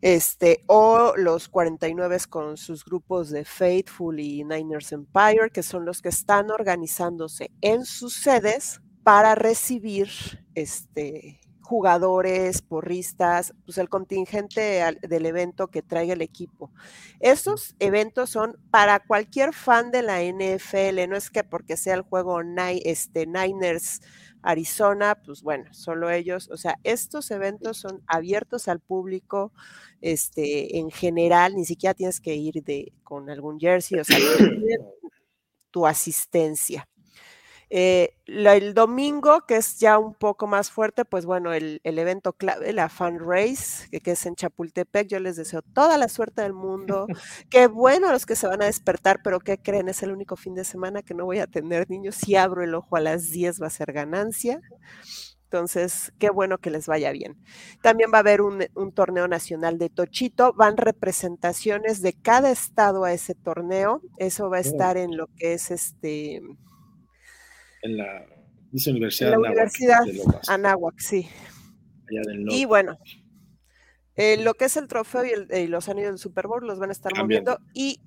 este, o los 49 con sus grupos de Faithful y Niners Empire, que son los que están organizándose en sus sedes para recibir este, jugadores, porristas, pues el contingente del evento que traiga el equipo. Estos eventos son para cualquier fan de la NFL, no es que porque sea el juego Ni- este, Niners Arizona, pues bueno, solo ellos, o sea, estos eventos son abiertos al público, este, en general, ni siquiera tienes que ir de, con algún jersey, o sea, tu asistencia. Eh, la- el domingo, que es ya un poco más fuerte, pues bueno, el, el evento clave, la Fan Race, que, que es en Chapultepec, yo les deseo toda la suerte del mundo. Qué bueno a los que se van a despertar, pero ¿qué creen? Es el único fin de semana que no voy a tener niños. Si abro el ojo a las 10 va a ser ganancia. Entonces, qué bueno que les vaya bien. También va a haber un, un torneo nacional de Tochito. Van representaciones de cada estado a ese torneo. Eso va a estar en lo que es este En la, dice Universidad la Anáhuac Universidad de Lomas, Anáhuac, sí. allá del Y norte. bueno, eh, lo que es el trofeo y, el- y los anillos del Super Bowl los van a estar moviendo. Y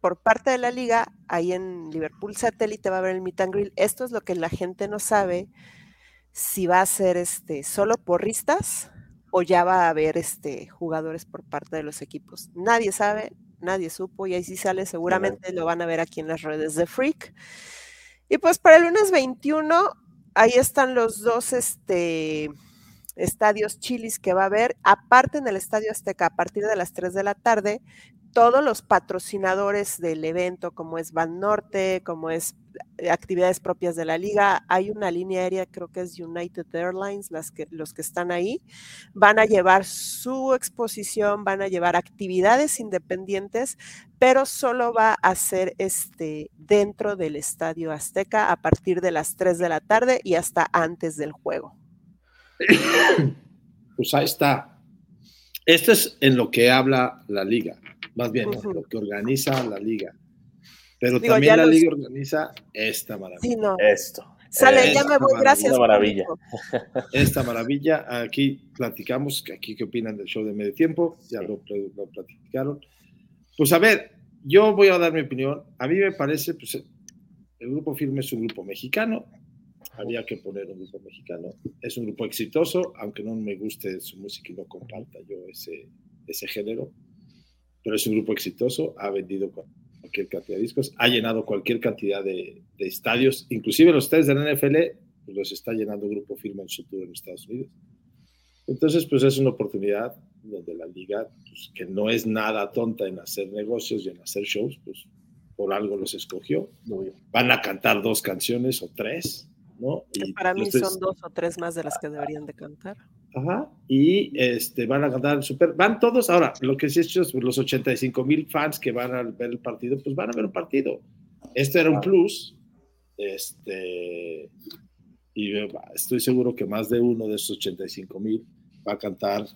por parte de la liga, ahí en Liverpool Satélite va a haber el meet and grill. Esto es lo que la gente no sabe, si va a ser este, solo porristas o ya va a haber este, jugadores por parte de los equipos. Nadie sabe, nadie supo y ahí sí sale, seguramente lo van a ver aquí en las redes de Freak. Y pues para el lunes 21, ahí están los dos este, estadios chilis que va a haber. Aparte en el Estadio Azteca, a partir de las 3 de la tarde, todos los patrocinadores del evento, como es Van Norte, como es actividades propias de la liga, hay una línea aérea, creo que es United Airlines, las que, los que están ahí, van a llevar su exposición, van a llevar actividades independientes, pero solo va a ser este, dentro del Estadio Azteca a partir de las 3 de la tarde y hasta antes del juego. Pues ahí está. Esto es en lo que habla la liga, más bien Ujú. lo que organiza la liga. Pero Digo, también ya la los- liga organiza esta maravilla. Sí, no. Esto. Sale, ya esta me voy, gracias. Una maravilla. esta maravilla. Aquí platicamos, aquí qué opinan del show de medio tiempo, ya lo, lo platicaron. Pues a ver, yo voy a dar mi opinión. A mí me parece, pues el grupo firme es un grupo mexicano. Había que poner un grupo mexicano. Es un grupo exitoso, aunque no me guste su música y no comparta yo ese, ese género. Pero es un grupo exitoso, ha vendido cualquier cantidad de discos, ha llenado cualquier cantidad de, de estadios, inclusive los estadios de la NFL pues los está llenando Grupo Firme en su tour en Estados Unidos. Entonces, pues es una oportunidad donde la liga, pues, que no es nada tonta en hacer negocios y en hacer shows, pues por algo los escogió. Van a cantar dos canciones o tres, ¿no? Y para mí entonces- son dos o tres más de las que deberían de cantar. Ajá, y este, van a cantar super. Van todos. Ahora, lo que sí es hecho es los 85 mil fans que van a ver el partido, pues van a ver un partido. Este era un plus. Este, y estoy seguro que más de uno de esos 85 mil va a cantar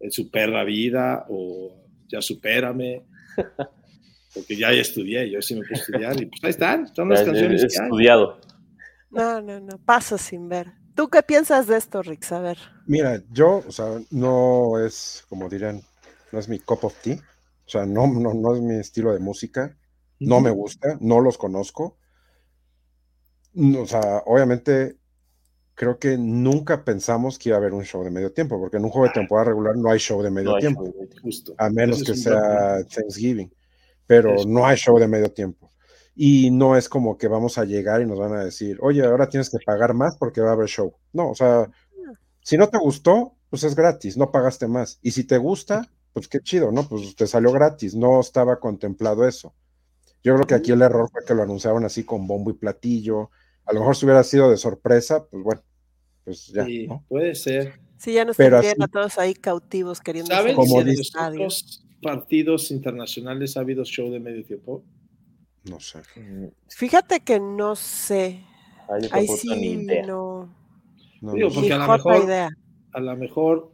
en su perra vida o ya supérame. Porque ya estudié, yo sí me puedo estudiar y pues ahí están, son las Es- canciones es que hay. estudiado. No, no, no, paso sin ver. ¿Tú qué piensas de esto, Rix? A ver. Mira, yo, o sea, no es, como dirán, no es mi cup of tea. O sea, no, no, no es mi estilo de música. No me gusta, no los conozco. No, O sea, obviamente creo que nunca pensamos que iba a haber un show de medio tiempo, porque en un juego de temporada regular no hay show de medio No tiempo, show. Justo. a menos que sea Thanksgiving, pero no hay show de medio tiempo. Y no es como que vamos a llegar y nos van a decir, oye, ahora tienes que pagar más porque va a haber show. No, o sea, si no te gustó, pues es gratis, no pagaste más. Y si te gusta, pues qué chido, ¿no? Pues te salió gratis, no estaba contemplado eso. Yo creo que aquí el error fue que lo anunciaron así con bombo y platillo. A lo mejor si hubiera sido de sorpresa, pues bueno, pues ya, Sí, ¿no? puede ser. Si ya nos Pero tendrían así- a todos ahí cautivos queriendo ¿Saben Como si en los partidos internacionales ha habido show de medio tiempo? No sé. Mm, Fíjate que no sé. Ahí sí no. No, Digo, porque a lo mejor- idea. A lo mejor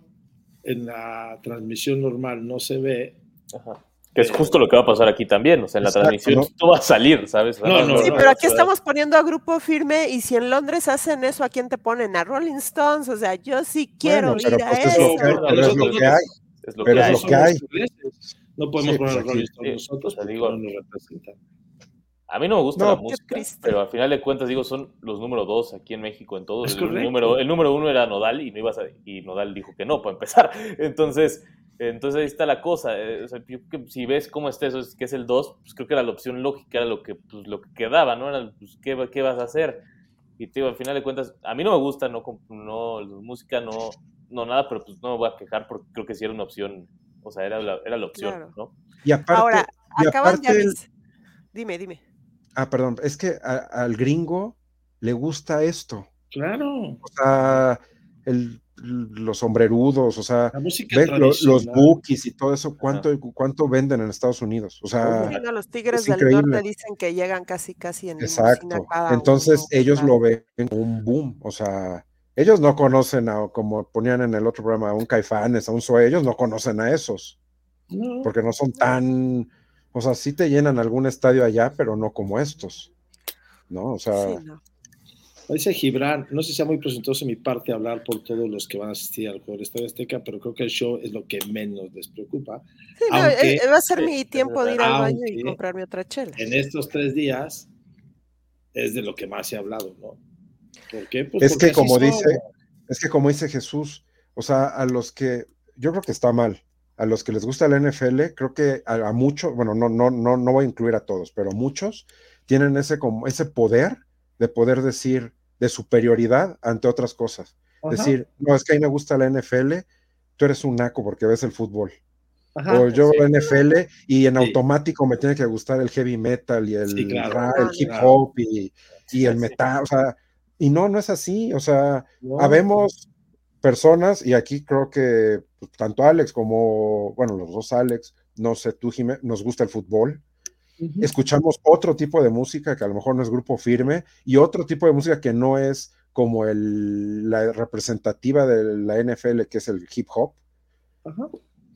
en la transmisión normal no se ve. Ajá. Que es justo lo que va a pasar aquí también. O sea, en la Exacto, transmisión ¿no? tú vas a salir, ¿sabes? No, no, Sí, no, pero aquí estamos poniendo a grupo firme y si en Londres hacen eso, ¿a quién te ponen? A Rolling Stones. O sea, yo sí quiero Bueno, pero ir a pues es eso. Pero pero es lo nosotros que hay. Es lo Pero que es hay. lo somos que hay. ingleses. No podemos Sí, poner pues a Rolling aquí- Stones nosotros o sea, porque digo- no nos representan. A mí no me gusta No, la música, triste. pero al final de cuentas, digo, son los número dos aquí en México en todo. El número, el número uno era Nodal y no ibas a- y Nodal dijo que no, para empezar. Entonces, entonces ahí está la cosa. eh, o sea, yo creo que si ves cómo está eso, es que es el 2, pues creo que era la opción lógica, era lo que, pues, lo que quedaba, ¿no? Era, pues, ¿qué, ¿qué vas a hacer? Y te digo, al final de cuentas, a mí no me gusta, no, comp- no música, no, no nada, pero pues no me voy a quejar porque creo que sí era una opción, o sea, era la, era la opción, Claro. ¿no? Y aparte, Ahora, y acaban de aparte el- avisar. Dime, dime. Ah, perdón, es que a- al gringo le gusta esto. Claro. O sea, el- los sombrerudos, o sea, La música ve lo- los tradicional. bookies y todo eso, ¿cuánto, cuánto venden en Estados Unidos? O sea, Sí, no, los Tigres es del increíble. Norte dicen que llegan casi, casi en exacto. cada Entonces uno, ellos claro. lo ven como un boom, o sea, ellos no conocen a, como ponían en el otro programa, a un Caifanes, a un Zoe, ellos no conocen a esos, No. porque no son tan, o sea, sí te llenan algún estadio allá, pero no como estos, ¿no? O sea, Sí, no. Dice Gibran, no sé si sea muy presuntuoso mi parte hablar por todos los que van a asistir al juego del Estadio Azteca, pero creo que el show es lo que menos les preocupa. Sí, no, Aunque- eh, va a ser mi tiempo de ir al baño y comprarme otra chela. En estos tres días es de lo que más se ha hablado, ¿no? ¿Por qué? Pues Es porque que como son. dice, es que como dice Jesús, o sea, a los que, yo creo que está mal, a los que les gusta la NFL, creo que a, a muchos, bueno, no, no, no, no voy a incluir a todos, pero muchos tienen ese, como, ese poder de poder decir de superioridad ante otras cosas. Ajá, Decir, no, es que a mí me gusta la NFL, tú eres un naco porque ves el fútbol. ajá, o yo sí. veo la NFL y en Sí. automático me tiene que gustar el heavy metal y el, Sí, claro, rap, claro, el hip claro. hop y, y el Sí. metal, o sea, y no, no es así, o sea, No, habemos personas, y aquí creo que pues, tanto Alex como, bueno, los dos Alex, no sé, tú, Jimé, nos gusta el fútbol, escuchamos otro tipo de música que a lo mejor no es grupo firme, y otro tipo de música que no es como el, la representativa de la NFL, que es el hip hop.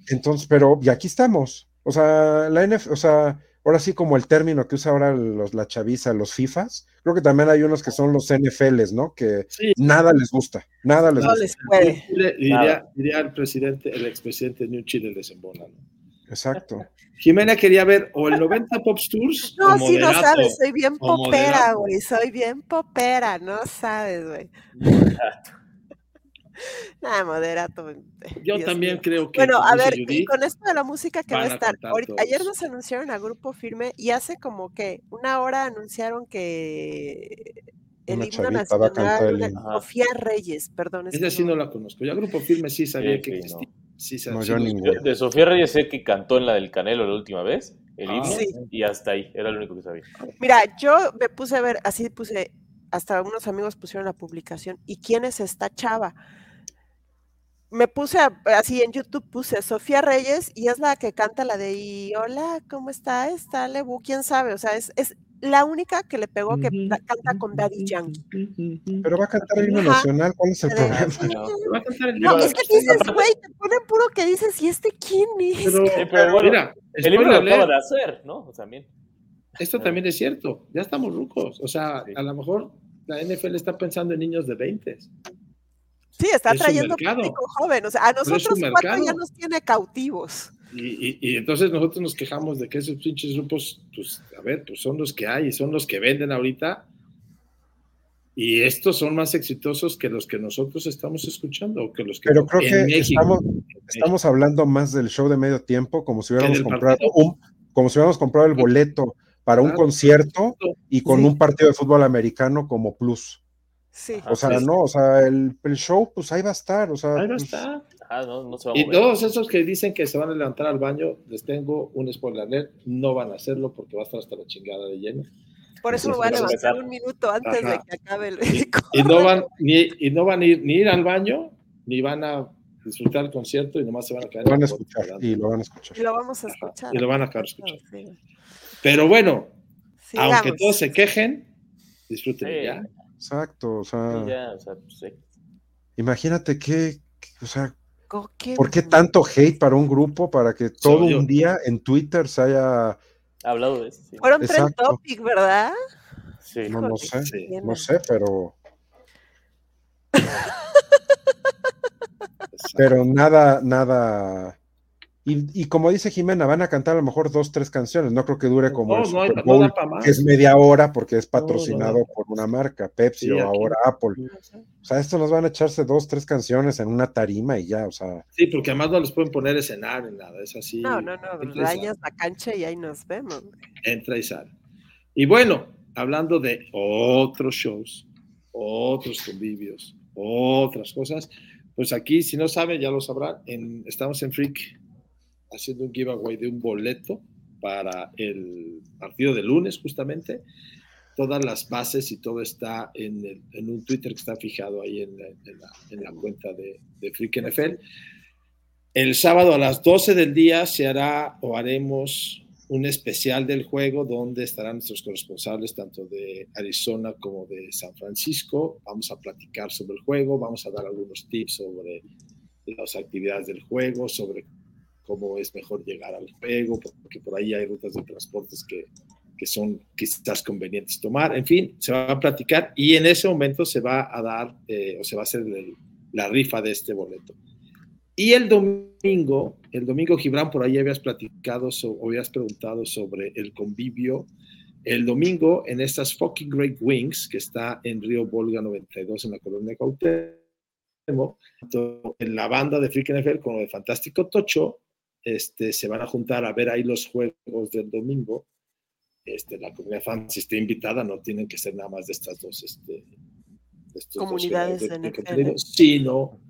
Entonces, pero, y aquí estamos. O sea, la NF, o sea, ahora sí como el término que usa ahora los, la chaviza, los FIFAs, creo que también hay unos que son los NFLs, ¿no? Que Sí. nada les gusta, nada les No gusta. les puede. Diría, diría el presidente, el expresidente New Chile desembona. ¿no? Exacto. Jimena quería ver o el 90 Pops Tours No, o sí, no sabes, soy bien popera, güey, soy bien popera, no sabes, güey. Nada, moderato. eh, Yo Dios también mío. creo que. Bueno, a ver, y con esto de la música que va a a estar, ahorita- ayer nos anunciaron a Grupo Firme y hace como que una hora anunciaron que el Una himno chavita va a cantar el nacional, himno. Sofía Reyes, perdón. es Esa sí no- no la conozco. Yo Grupo Firme sí sabía Sí, que existía. Sí, No, sí yo los- ninguno. De Sofía Reyes sé que cantó en la del Canelo la última vez, el Ah, himno, Sí. y hasta ahí, era lo único que sabía. Mira, yo me puse a ver, así puse, hasta unos amigos pusieron la publicación, ¿y quién es esta chava? Me puse a- así en YouTube, puse Sofía Reyes y es la que canta la de y hola, ¿cómo está? Está Lebu, quién sabe, o sea, es, es la única que le pegó que canta con Daddy Yankee. Pero va a cantar el himno nacional, ¿cuál es el problema? No. Va a cantar el No, himno. es que dices, güey, te ponen puro que dices, ¿y este quién es? Pero, Sí, pero bueno, mira, El himno lo acaba de hacer, ¿no? O sea, también. esto también es cierto. Ya estamos rucos. O sea, Sí. a lo mejor la NFL está pensando en niños de 20. Sí, está es trayendo público joven, o sea, a nosotros cuatro ya nos tiene cautivos. Y, y- y entonces nosotros nos quejamos de que esos pinches grupos, pues, a ver, pues son los que hay y son los que venden ahorita. Y estos son más exitosos que los que nosotros estamos escuchando, que los que Pero creo en que México. estamos, estamos hablando más del show de medio tiempo, como si hubiéramos comprado un, como si hubiéramos comprado el boleto para un concierto y con Sí. un partido de fútbol americano como plus. Sí. O sea, no, o sea, el, el show, pues ahí va a estar. O sea, Ahí va a pues, estar. Ah, no, no se va a Y todos esos que dicen que se van a levantar al baño, les tengo un spoiler alert, no van a hacerlo porque va a estar hasta la chingada de lleno. Por eso me voy a levantar un minuto antes de que acabe el Y no van, ni, y no van a ir ni ir al baño, ni van a disfrutar el concierto y nomás se van a caer. lo van a escuchar y lo van a escuchar. Y lo vamos a Ajá, escuchar. Y lo van a acabar escuchando. Sí. Pero bueno, Sigamos. aunque todos se quejen, disfruten Sí. ya. Exacto, o sea, Sí, ya, o sea, pues, sí. imagínate qué, o sea, qué ¿por qué tanto hate para un grupo para que todo un día en Twitter se haya, Ha hablado de eso, sí. Fueron trend Exacto. topic, ¿verdad? Sí. no, no sé, Sí. no sé, pero, pero nada, nada. Y, y como dice Jimena, van a cantar a lo mejor dos, tres canciones. No creo que dure como No, el no, Super no Bowl, da para más. que es media hora porque es No, no patrocinado por una marca, Pepsi Sí, o aquí. ahora Apple. O sea, estos nos van a echarse dos, tres canciones en una tarima y ya, o sea, Sí, porque además no les pueden poner escenario ni nada, es así. No, no, no. Dañas la cancha y ahí nos vemos. entra y sale. Y bueno, hablando de otros shows, otros convivios, otras cosas, pues aquí, si no saben, ya lo sabrán, en- estamos en Freak haciendo un giveaway de un boleto para el partido de lunes, justamente. Todas las bases y todo está en, el- en un Twitter que está fijado ahí en la, en la- en la cuenta de, de Freak NFL. El sábado a las 12 del día se hará o haremos un especial del juego donde estarán nuestros corresponsales tanto de Arizona como de San Francisco. Vamos a platicar sobre el juego, vamos a dar algunos tips sobre las actividades del juego, sobre cómo es mejor llegar al juego, porque por ahí hay rutas de transportes que, que son quizás convenientes tomar. En fin, se va a platicar y en ese momento se va a dar eh, o se va a hacer el- la rifa de este boleto. Y el domingo, el domingo, Gibran, por ahí habías platicado so- o habías preguntado sobre el convivio. El domingo, en estas fucking Great Wings, que está en Río Volga 92, en la colonia tanto en la banda de Freak NFL como de Fantástico Tocho, este, se van a juntar a ver ahí los juegos del domingo. Este, la comunidad fan, si está invitada, no tienen que ser nada más de estas dos este, de dos Comunidades creadores de NFL. contenido, sino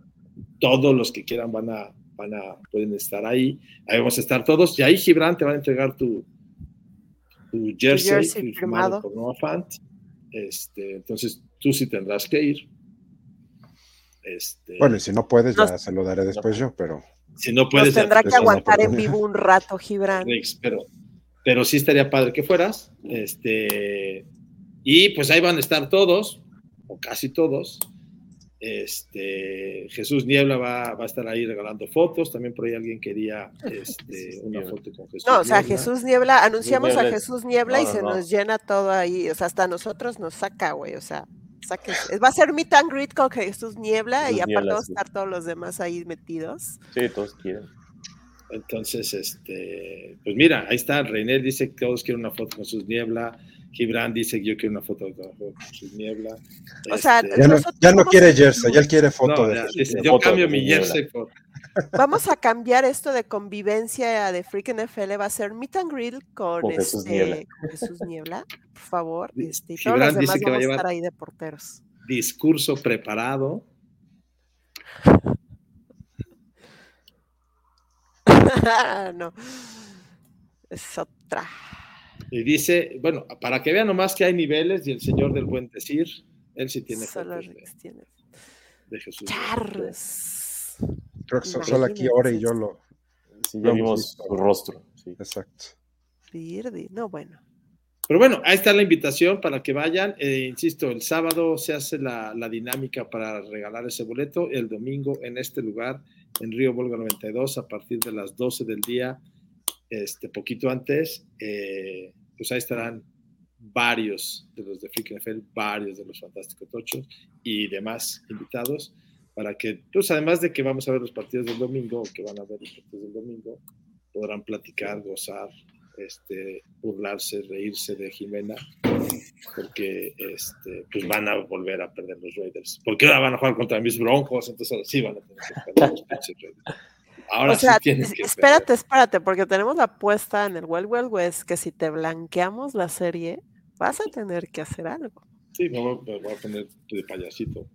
todos los que quieran van a, van a, pueden estar ahí. Ahí vamos a estar todos. Y ahí, Gibran, te van a entregar tu, tu jersey, jersey firmado firmado. por Noah Fant. Este, entonces, tú sí tendrás que ir. Este, bueno, y si no puedes, ya Nos- se lo daré después yo, pero si no Nos puedes, ya tendrá te que aguantar en vivo un rato, Gibran. Pero, pero sí estaría padre que fueras. Este, y pues ahí van a estar todos, o casi todos. Este, Jesús Niebla va, va, a estar ahí regalando fotos. También por ahí alguien quería este, una foto con Jesús. No, o sea, Jesús Niebla, anunciamos a Jesús Niebla y se nos llena todo ahí. O sea, hasta nosotros nos saca, güey. O sea, saque, va a ser meet and greet con Jesús Niebla y aparte van a estar todos los demás ahí metidos. Sí, todos quieren. Entonces, este, pues mira, ahí está. Reiner dice que todos quieren una foto con Jesús Niebla. Gibran dice que yo quiero una foto de su niebla. O sea, Este, Ya no, ya no quiere jersey, ya él quiere foto no, de ya, Jesús. dice, de yo foto cambio de mi jersey por. Vamos a cambiar esto de convivencia de Freak NFL, va a ser meet and greet con, Con Jesús este, Niebla. con Jesús Niebla, por favor. Este, y todos los dice demás que va a vamos estar ahí de porteros. discurso preparado. no. Es otra. Y dice, bueno, para que vean nomás que hay niveles y el señor del buen decir, él sí tiene Solo de, tiene. de Jesús. Charles. Creo que so- solo aquí Ore y yo lo. Sí, ya vimos su rostro. sí. Exacto. Birdi. No, bueno. Pero bueno, ahí está la invitación para que vayan. Eh, insisto, el sábado se hace la, la dinámica para regalar ese boleto. El domingo en este lugar, en Río Volga 92, a partir de las 12 del día, este, poquito antes, eh, pues ahí estarán varios de los de Freak NFL, varios de los Fantásticos Tochos y demás invitados para que, pues además de que vamos a ver los partidos del domingo, que van a ver los partidos del domingo, podrán platicar, gozar, este, burlarse, reírse de Jimena, porque este, pues van a volver a perder los Raiders. Porque ahora van a jugar contra mis Broncos, entonces ahora sí van a tener que perder los pinches Raiders. Ahora o sea, sí tienen que espérate, perder. espérate, porque tenemos la apuesta en el Wild Wild West que si te blanqueamos la serie, vas a tener que hacer algo. Sí, me voy, me voy a poner de payasito.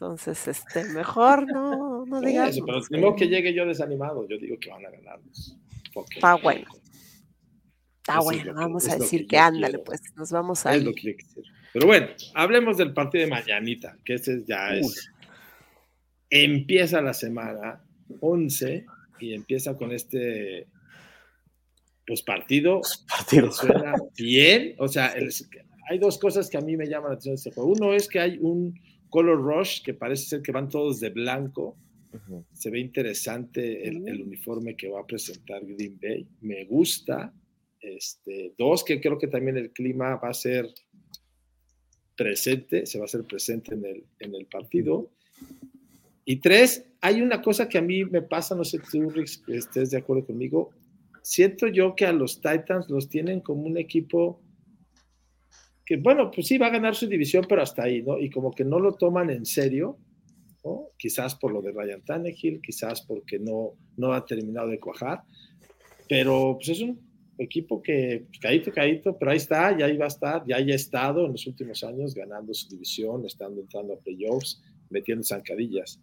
Entonces, este, mejor no, no Sí, digamos. eso, pero modo que llegue yo desanimado, yo digo que van a ganarlos. Porque- Está bueno. Está bueno, que- vamos a que decir yo que ándale, quiero. pues nos vamos a Es lo que. Pero bueno, hablemos del partido de mañanita, que ese ya es. Empieza la semana 11 y empieza con este pues partido Partido. que suena bien. O sea, el- hay dos cosas que a mí me llaman la atención de este juego. Uno es que hay un color rush que parece ser que van todos de blanco. Se ve interesante el, el uniforme que va a presentar Green Bay. Me gusta. Este, dos, que creo que también el clima va a ser presente, se va a hacer presente en el, en el partido. Y tres, hay una cosa que a mí me pasa, no sé si tú, estés de acuerdo conmigo. Siento yo que a los Titans los tienen como un equipo que, bueno, pues sí va a ganar su división, pero hasta ahí, ¿no? Y como que no lo toman en serio, ¿no? Quizás por lo de Ryan Tannehill, quizás porque no, no ha terminado de cuajar, pero pues es un equipo que pues, caíto, caíto, pero ahí está, y ahí va a estar, ya haya estado en los últimos años ganando su división, estando entrando a playoffs, metiendo zancadillas.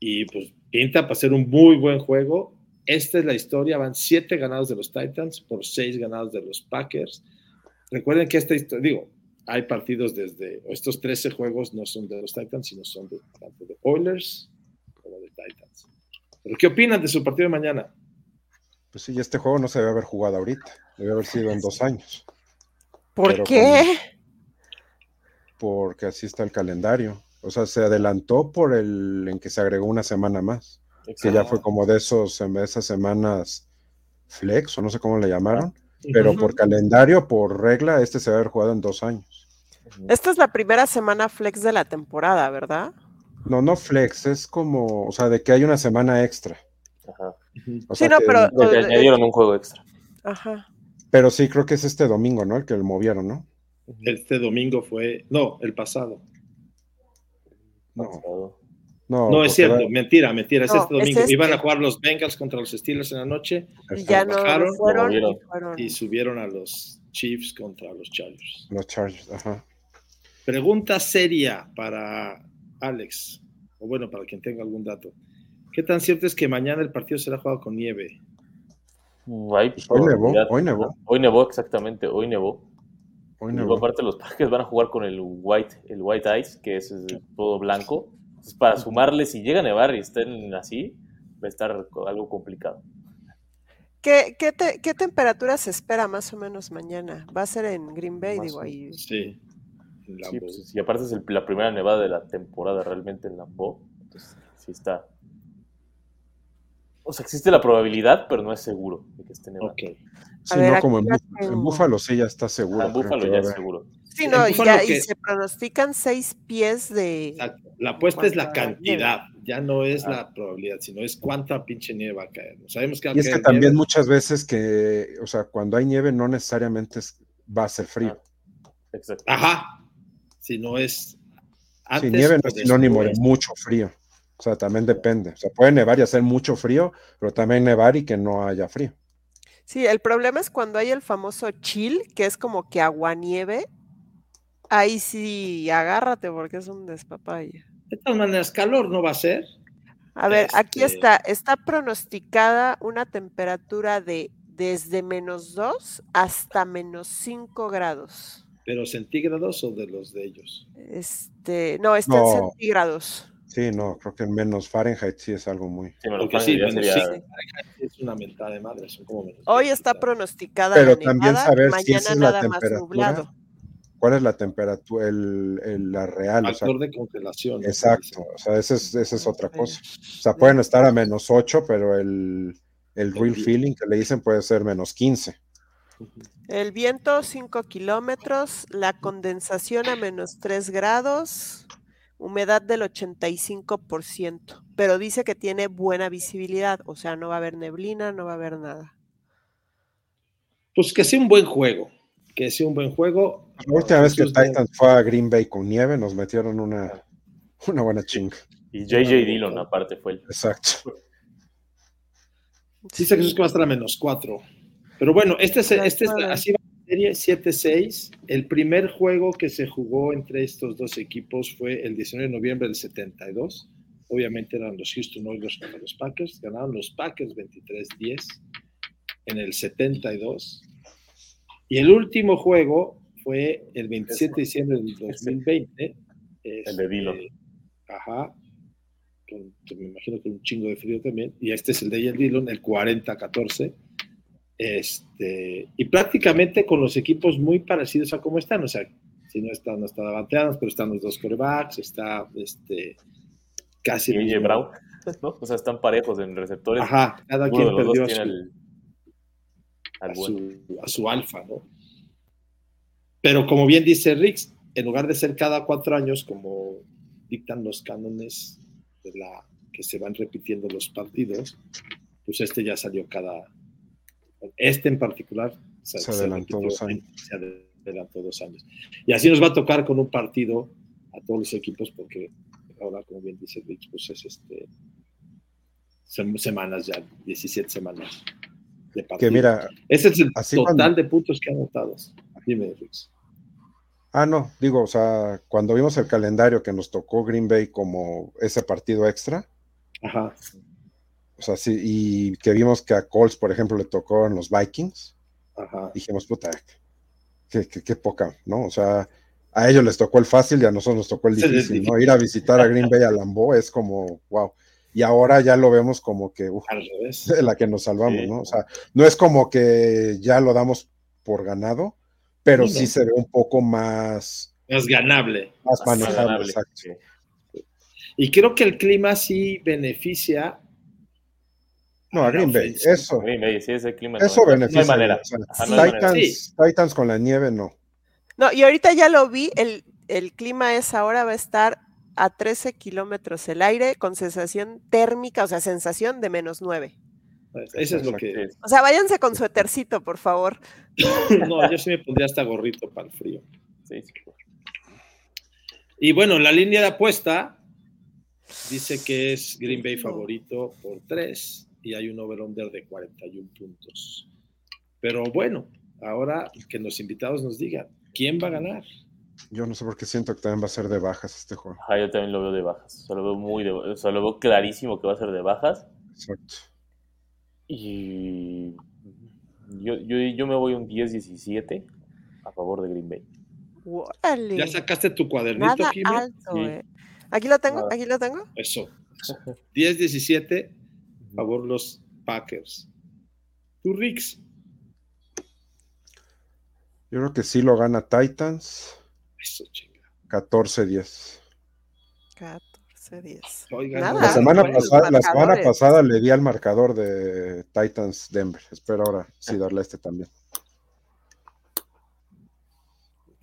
Y pues pinta para ser un muy buen juego. Esta es la historia, van siete ganados de los Titans por seis ganados de los Packers. Recuerden que esta historia, digo, hay partidos desde, estos 13 juegos no son de los Titans, sino son de, tanto de Oilers como de Titans. ¿Pero qué opinan de su partido de mañana? Pues sí, este juego no se debe haber jugado ahorita, debe haber sido en dos años, ¿Por pero qué? porque así está el calendario. O sea, se adelantó por el en que se agregó una semana más, que ya fue como de esos, de esas semanas flex, o no sé cómo le llamaron, pero por calendario, por regla, este se debe haber jugado en dos años. Esta es la primera semana flex de la temporada, ¿verdad? No, no flex, es como, o sea, de que hay una semana extra. Ajá. O Sí, sea no, que- pero- eh, añadieron un juego extra. Ajá. pero sí creo que es este domingo, ¿no? El que lo movieron, ¿no? Este domingo fue, no, el pasado. No, Pasado. No, No, es cierto, mentira, mentira, es No, este es domingo. este. Iban a jugar los Bengals contra los Steelers en la noche Y ya no bajaron, fueron, y fueron. y subieron a los Chiefs contra los Chargers. Los Chargers, ajá. Pregunta seria para Alex, o bueno, para quien tenga algún dato. ¿Qué tan cierto es que mañana el partido será jugado con nieve? Mm, Pues hoy nevó, hoy nevó. Hoy nevó, exactamente, hoy nevó. Hoy nevó. aparte, los Packers van a jugar con el White, el white Ice, que es todo blanco. Entonces, para sumarle, si llega a nevar y estén así, va a estar algo complicado. ¿Qué, qué, te- qué temperatura se espera más o menos mañana? Va a ser en Green Bay, Más digo ahí. Sí. Sí, pues, y aparte es el- la primera nevada de la temporada realmente en Lambeau. Entonces, sí está. O sea, existe la probabilidad, pero no es seguro de que esté nevando. Ok. Sí, ver, no como en, Búfalo. en tengo. Búfalo sí ya está seguro. Ah, en Búfalo ya es seguro. Sí, no, y, se pronostican seis pies de. Exacto. La apuesta es la nieve. cantidad, ya no es la probabilidad, sino es cuánta pinche nieve va a caer. Sabemos que va Y es que también nieve. muchas veces que, o sea, cuando hay nieve no necesariamente es- va a ser frío. Exacto. Ajá. Si no es. Sí, antes nieve no es sinónimo de mucho frío. O sea, también depende. O sea, puede nevar y hacer mucho frío, pero también nevar y que no haya frío. Sí, el problema es cuando hay el famoso chill, que es como que aguanieve. Ahí sí, agárrate porque es un despapalle. De todas maneras, calor no va a ser. A ver, aquí Este- está, está pronosticada una temperatura de desde menos 2 hasta menos 5 grados. Pero centígrados o de los de ellos. Este, no, está en centígrados. Sí, no, creo que en menos Fahrenheit sí es algo muy. Sí, Porque sí, menos sería-. Es una mentada de madre, son como menos Hoy está pronosticada Pero la también nevada, saber mañana es la nada más temperatura. nublado. ¿Cuál es la temperatura, el, el- la real? O sea, Factor de congelación. exacto, o sea, esa es, esa es otra cosa. O sea, pueden estar a menos 8, pero el, el real El- feeling que le dicen puede ser menos 15. El viento 5 kilómetros, la condensación a menos 3 grados, humedad del 85%, pero dice que tiene buena visibilidad, o sea, no va a haber neblina, no va a haber nada. Pues que sea un buen juego. Que sea un buen juego. La última vez que Titans fue a Green Bay con nieve, nos metieron una, una buena chinga. Y JJ Dillon, aparte, fue el. Exacto. Dice Jesús que va a estar a menos 4. Pero bueno, este es, este es así va la serie 7-6. El primer juego que se jugó entre estos dos equipos fue el 19 de noviembre del 72. Obviamente eran los Houston Oilers contra los Packers. Ganaron los Packers 23-10 en el 72. Y el último juego fue el 27 de diciembre del 2020. El de Dillon. Este, Ajá. Con- que me imagino que un chingo de frío también. Y este es el de el Dillon, el 40-14. Este, y prácticamente con los equipos muy parecidos a cómo están. O sea, si no están, no está Davante pero están los dos corebacks, está este, casi. Y Brown, ¿no? O sea, están parejos en receptores. Ajá, cada Uno quien de perdió su, a, su, a su alfa, ¿no? Pero como bien dice Rix, en lugar de ser cada cuatro años, como dictan los cánones de la que se van repitiendo los partidos, pues este ya salió cada. Este en particular Se adelantó repitió- dos años. Se adelantó dos años. Y así nos va a tocar con un partido a todos los equipos, porque ahora, como bien dice Rix, pues es este. sem- Semanas ya, 17 semanas de partido. Que mira, Ese es el Así total cuando- de puntos que han anotado. Dime, ah, no, digo, o sea, cuando vimos el calendario que nos tocó Green Bay como ese partido extra, Ajá. o sea, sí, y que vimos que a Colts, por ejemplo, le tocó en los Vikings, Ajá. dijimos, puta, qué, qué- qué poca, ¿no? O sea, a ellos les tocó el fácil y a nosotros nos tocó el difícil, ¿no? Ir a visitar a Green Bay a Lambeau es como, wow. Y ahora ya lo vemos como que, uf, Al revés. de la que nos salvamos, Sí. ¿no? O sea, no es como que ya lo damos por ganado, pero Sí, sí se ve un poco más, Es ganable. más Más manejable, ganable, exacto. sí. Y creo que el clima sí beneficia. No, a Green Bay, eso, Green Bay, sí, ese clima. eso no- beneficia. No hay manera. o sea, Ajá, no hay manera. Titans, Titans con la nieve, no. No, y ahorita ya lo vi, el, el clima es ahora, va a estar a 13 kilómetros el aire con sensación térmica, o sea, sensación de menos 9. Eso es lo que. O sea, váyanse con suétercito, por favor. No, yo sí me pondría hasta gorrito para el frío. sí. Y bueno, la línea de apuesta dice que es Green Bay favorito por 3 y hay un over-under de 41 puntos. Pero bueno, ahora que los invitados nos digan, ¿quién va a ganar? Yo no sé por qué siento que también va a ser de bajas este juego. Ajá, yo también lo veo de bajas. O sea, lo veo muy de, o sea, lo veo clarísimo que va a ser de bajas. Exacto. Y yo, yo, yo me voy un 10-17 a favor de Green Bay. ¿Ya sacaste tu cuadernito, Nada Jimmy? alto, Sí. eh. Aquí lo tengo, Nada. aquí lo tengo. Eso. 10-17, a favor los Packers. ¿Tú, Rix? Yo creo que sí lo gana Titans. Eso, chinga. 14-10. 14-10. Oigan, Nada, La semana, bueno, pasada, la semana pasada le di al marcador de Titans Denver. Espero ahora sí darle a este también.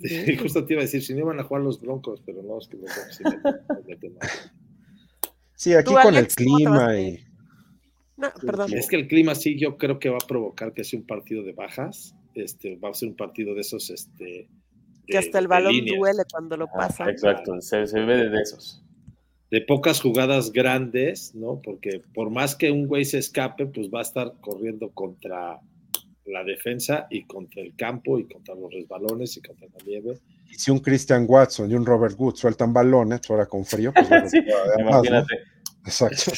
Sí, justo te iba a decir, si no iban a jugar los Broncos, pero no, es que los Broncos sí. Sí, aquí con el Alex, ¿cómo te vas clima y. No, perdón. Es que el clima sí, yo creo que va a provocar que sea un partido de bajas. Este, va a ser un partido de esos, este. Que hasta el balón duele cuando lo Ah, pasa. exacto, se, se ve de esos. De pocas jugadas grandes, ¿no? Porque por más que un güey se escape, pues va a estar corriendo contra la defensa y contra el campo y contra los resbalones y contra la nieve. y si un Christian Watson y un Robert Wood sueltan balones, ahora con frío, pues Sí, recupera de más, ¿no? imagínate. Exacto.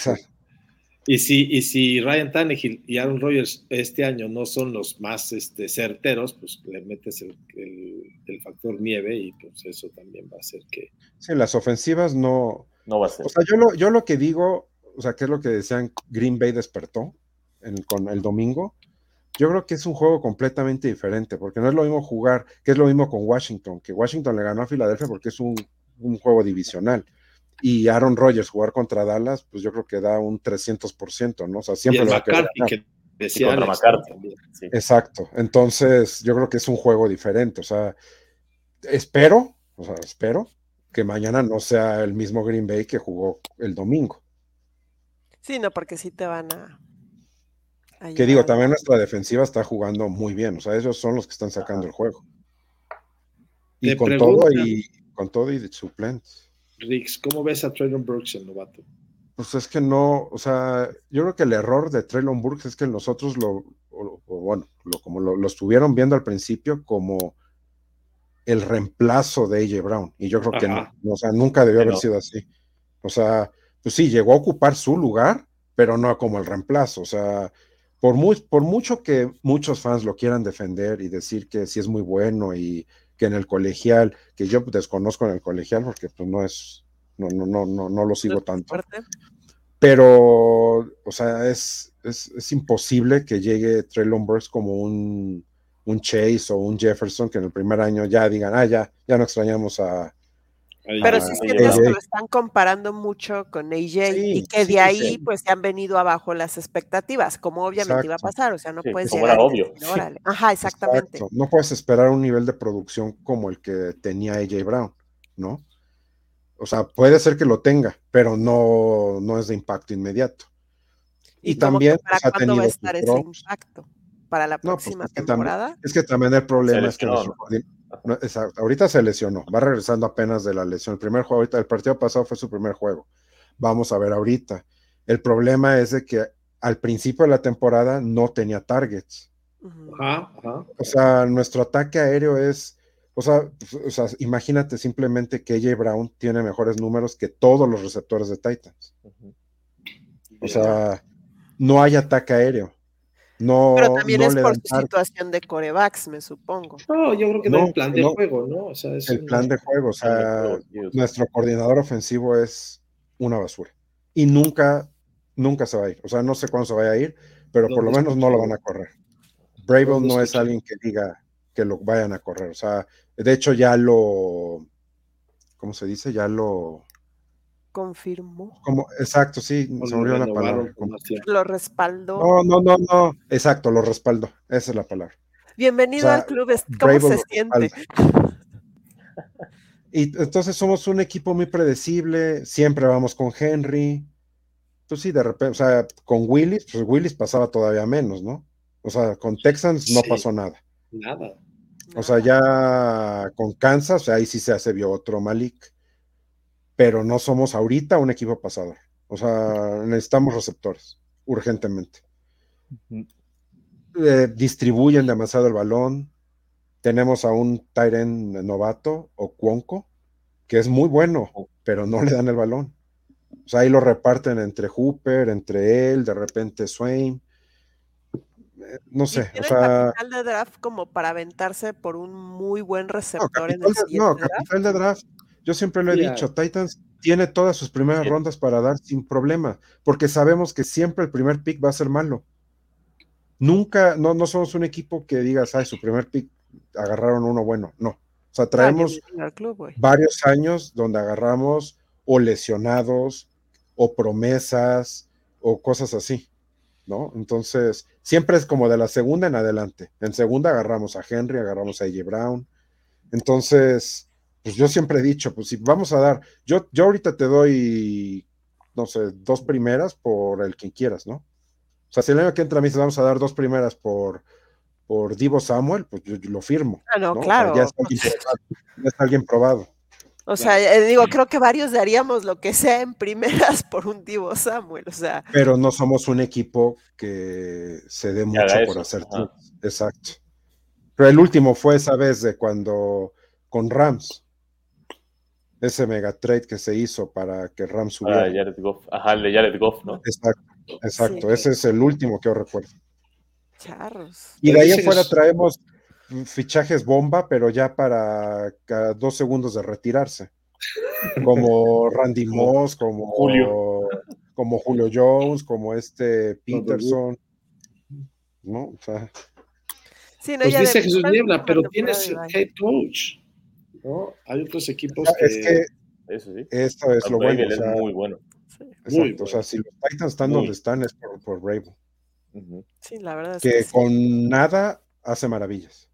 Y si, y si Ryan Tannehill y Aaron Rodgers este año no son los más este, certeros, pues le metes el, el- el factor nieve y pues eso también va a hacer que... sí, las ofensivas no. No va a ser. O sea, yo lo, yo lo que digo, o sea, que es lo que decían, Green Bay despertó en- con el domingo. Yo creo que es un juego completamente diferente, porque no es lo mismo jugar, que es lo mismo con Washington, que Washington le ganó a Filadelfia porque es un, un juego divisional. Y Aaron Rodgers jugar contra Dallas, pues yo creo que da un 300%, ¿no? O sea, Y siempre el lo va McCarthy que decía contra Alex, McCarthy. también. Sí. Exacto. Entonces, yo creo que es un juego diferente. O sea, espero, o sea, espero que mañana no sea el mismo Green Bay que jugó el domingo. Sí, no, porque sí te van a. a Que digo, también nuestra defensiva está jugando muy bien. O sea, ellos son los que están sacando el juego. Y con todo y con todo y de suplentes. Rix, ¿cómo ves a Traylon Brooks, el novato? Pues es que no, o sea, yo creo que el error de Traylon Burks es que nosotros lo, o- o bueno, lo, como lo, lo estuvieron viendo al principio como el reemplazo de AJ Brown. Y yo creo que no, o sea, nunca debió haber sido así. O sea, pues sí, llegó a ocupar su lugar, pero no como el reemplazo. O sea, por, mu- por mucho que muchos fans lo quieran defender y decir que sí es muy bueno y que en el colegial, que yo desconozco en el colegial porque pues no es, no, no, no, no, no lo sigo tanto. pero, o sea, es, es, es imposible que llegue Traylon Burks como un, un Chase o un Jefferson que en el primer año ya digan, ah, ya, ya no extrañamos a... Pero sí sientes que lo están comparando mucho con AJ Sí, y que sí, de ahí sí. pues se han venido abajo las expectativas, como obviamente iba a Exacto. pasar, o sea, no puedes llegar era y obvio. decir, "Órale". Ajá, exactamente. Exacto. No puedes esperar un nivel de producción como el que tenía AJ Brown, ¿no? O sea, puede ser que lo tenga, pero no, no es de impacto inmediato. Y, que también para pues, cuándo va a estar ese impacto para la No, pues, próxima es que también- temporada. Es que también el problema es que nuestro coordi- no, exacto, ahorita se lesionó, va regresando apenas de la lesión. El primer juego, ahorita, el partido pasado fue su primer juego. Vamos a ver ahorita. El problema es de que al principio de la temporada no tenía targets. Ujú. Ajá, ajá. O sea, nuestro ataque aéreo es, o sea, pues, o sea, imagínate simplemente que AJ Brown tiene mejores números que todos los receptores de Titans. O sea, no hay ataque aéreo. No, Pero también no es por su situación de corebacks, me supongo. No, yo creo que No, no hay plan de no. juego, ¿no? O sea, es el un- plan de juego. O sea, nuestro coordinador ofensivo es una basura. Y nunca, nunca se va a ir. O sea, no sé cuándo se vaya a ir, pero por lo ¿Dónde menos no lo van a correr. Bravel ¿Dónde no es alguien que diga que lo vayan a correr. O sea, de hecho ya lo, ¿cómo se dice? Ya lo, Confirmó. como, exacto, sí, o se olvidó la palabra. Lo respaldó. No, no, no, no, exacto, lo respaldo. Esa es la palabra. Bienvenido o sea, al club. ¿Cómo se siente? Y entonces somos un equipo muy predecible, siempre vamos con Henry. Pues sí, de repente, o sea, con Willis, pues Willis pasaba todavía menos, ¿no? O sea, con Texans no Sí. pasó nada. Nada. O sea, ya con Kansas, ahí sí se hace vio otro Malik. Pero no somos ahorita un equipo pasador. O sea, necesitamos receptores, urgentemente. Eh, distribuyen demasiado el balón. Tenemos a un Tyren novato, o Cuonco, que es muy bueno, pero no le dan el balón. O sea, ahí lo reparten entre Hooper, entre él, de repente Swain. Eh, No Y sé, o sea. capital de draft como para aventarse por un muy buen No, receptor en el siguiente no, draft. capital de draft. Yo siempre lo he Mira. dicho, Titans tiene todas sus primeras rondas para dar sin problema, porque sabemos que siempre el primer pick va a ser malo. Nunca, no, no somos un equipo que digas, ay, su primer pick agarraron uno bueno. No. O sea, traemos club, varios años donde agarramos o lesionados o promesas o cosas así, ¿no? Entonces, siempre es como de la segunda en adelante. En segunda agarramos a Henry, agarramos a AJ Brown. Entonces, pues yo siempre he dicho, pues si vamos a dar, yo, yo ahorita te doy, no sé, dos primeras por el quien quieras, ¿no? O sea, si el año que entra a mí vamos a dar dos primeras por, por Divo Samuel, pues yo, yo lo firmo. Ah, no, ¿no? O sea, claro. ya, está alguien probado, ya está alguien probado. O sea, eh, digo, creo que varios daríamos lo que sea en primeras por un Divo Samuel. O sea, pero no somos un equipo que se dé mucho por eso, hacer. Exacto. Pero el último fue esa vez de cuando con Rams, ese mega trade que se hizo para que Rams Ah, subiera. Jared Goff. Ajá, el de Jared Goff, ¿no? Exacto, exacto. Sí. Ese es el último que yo recuerdo. charros. Y de ahí en dicen fuera es- traemos fichajes bomba, pero ya para cada dos segundos de retirarse. Como Randy Moss, como Julio. como Julio Jones, como este Peterson. ¿No? O sea, Sí, no, Pues dice Jesús Niebla, pero tienes bye. head coach, ¿no? Hay otros equipos es que... que Eso sí. esto es lo bueno. o es sea, muy bueno. Sí, exacto, Muy o sea, si los Titans están Muy. donde están es por, por sí, la verdad es que que sí. con nada hace maravillas.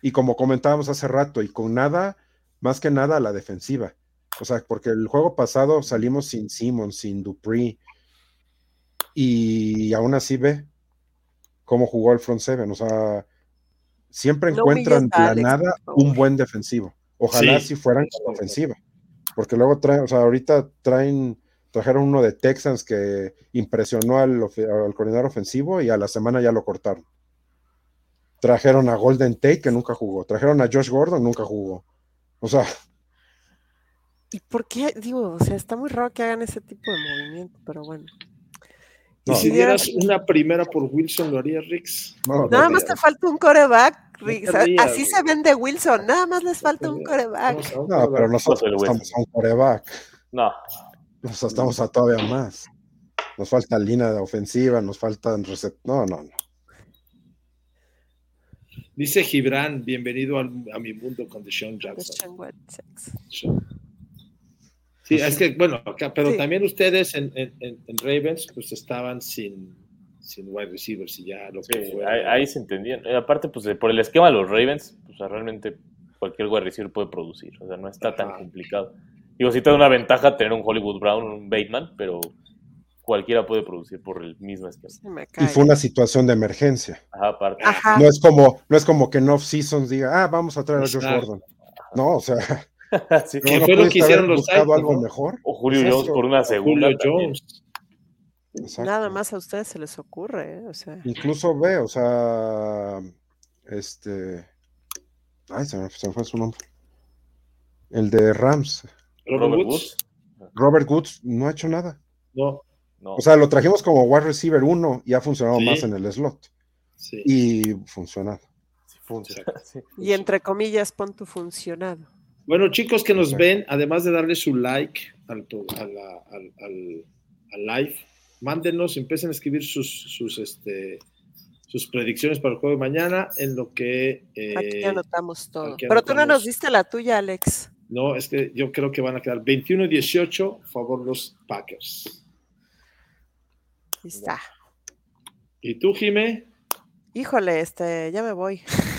Y como comentábamos hace rato, y con nada, más que nada la defensiva. O sea, porque el juego pasado salimos sin Simmons, sin Dupree, y aún así ve cómo jugó el front seven. O sea, siempre No encuentran de la Alex, nada un buen defensivo. Ojalá Sí. si fueran con la ofensiva. Porque luego traen, o sea, ahorita traen, trajeron uno de Texans que impresionó al, al coordinador ofensivo y a la semana ya lo cortaron. Trajeron a Golden Tate que nunca jugó. Trajeron a Josh Gordon, nunca jugó. O sea, ¿Y por qué? Digo, o sea, está muy raro que hagan ese tipo de movimiento, pero bueno. Y No. si dieras una primera por Wilson, ¿lo harías, Rix? no, Nada no, más te falta un coreback, rías, así se vende Wilson. Nada más les falta un coreback. no, pero nosotros estamos a un coreback. No, sea, estamos a todavía más. Nos falta línea de ofensiva, nos faltan No, no, no. Dice Gibran, bienvenido al- a mi mundo con Deshaun Jackson. Christian Wentz. Sí, es que, bueno, pero Sí. también ustedes en, en- en- en Ravens, pues estaban sin, sin wide receivers y ya lo que sí, fue. ahí, ahí se entendían. Eh, Aparte, pues por el esquema de los Ravens, pues realmente cualquier wide receiver puede producir. O sea, no está tan complicado. Digo, sí te da una ventaja tener un Hollywood Brown, un Bateman, pero cualquiera puede producir por el mismo esquema. Y fue una situación de emergencia. Ajá, aparte. Ajá. No es como, no es como que en off-seasons diga, ah, vamos a traer a Josh. Gordon. No, o sea, Sí. No fue lo que hicieron los Titans, algo ¿no? mejor. O Julio Pues Jones por una segunda. Julio. Jones. Exacto. Nada más a ustedes se les ocurre, ¿eh? O sea, Incluso ve, o sea, este, ay, se me, se me fue su nombre. El de Rams, Robert, Woods. Woods. Robert Woods, no ha hecho nada. No, No. O sea, lo trajimos como wide receiver 1 y ha funcionado Sí. más en el slot. sí. Y funcionado. sí funciona. Sí. y entre comillas, pon tu funcionado. Bueno, chicos que nos ven, además de darle su like al, al, al- al live, mándenos, empiecen a escribir sus, sus, este, sus predicciones para el juego de mañana en lo que... eh, Aquí anotamos todo. aquí Pero tú no nos diste la tuya, Alex. no, es que yo creo que van a quedar 21 y 18 a favor los Packers. Ahí está. ¿Y tú, Jime? Híjole, este, ya me voy.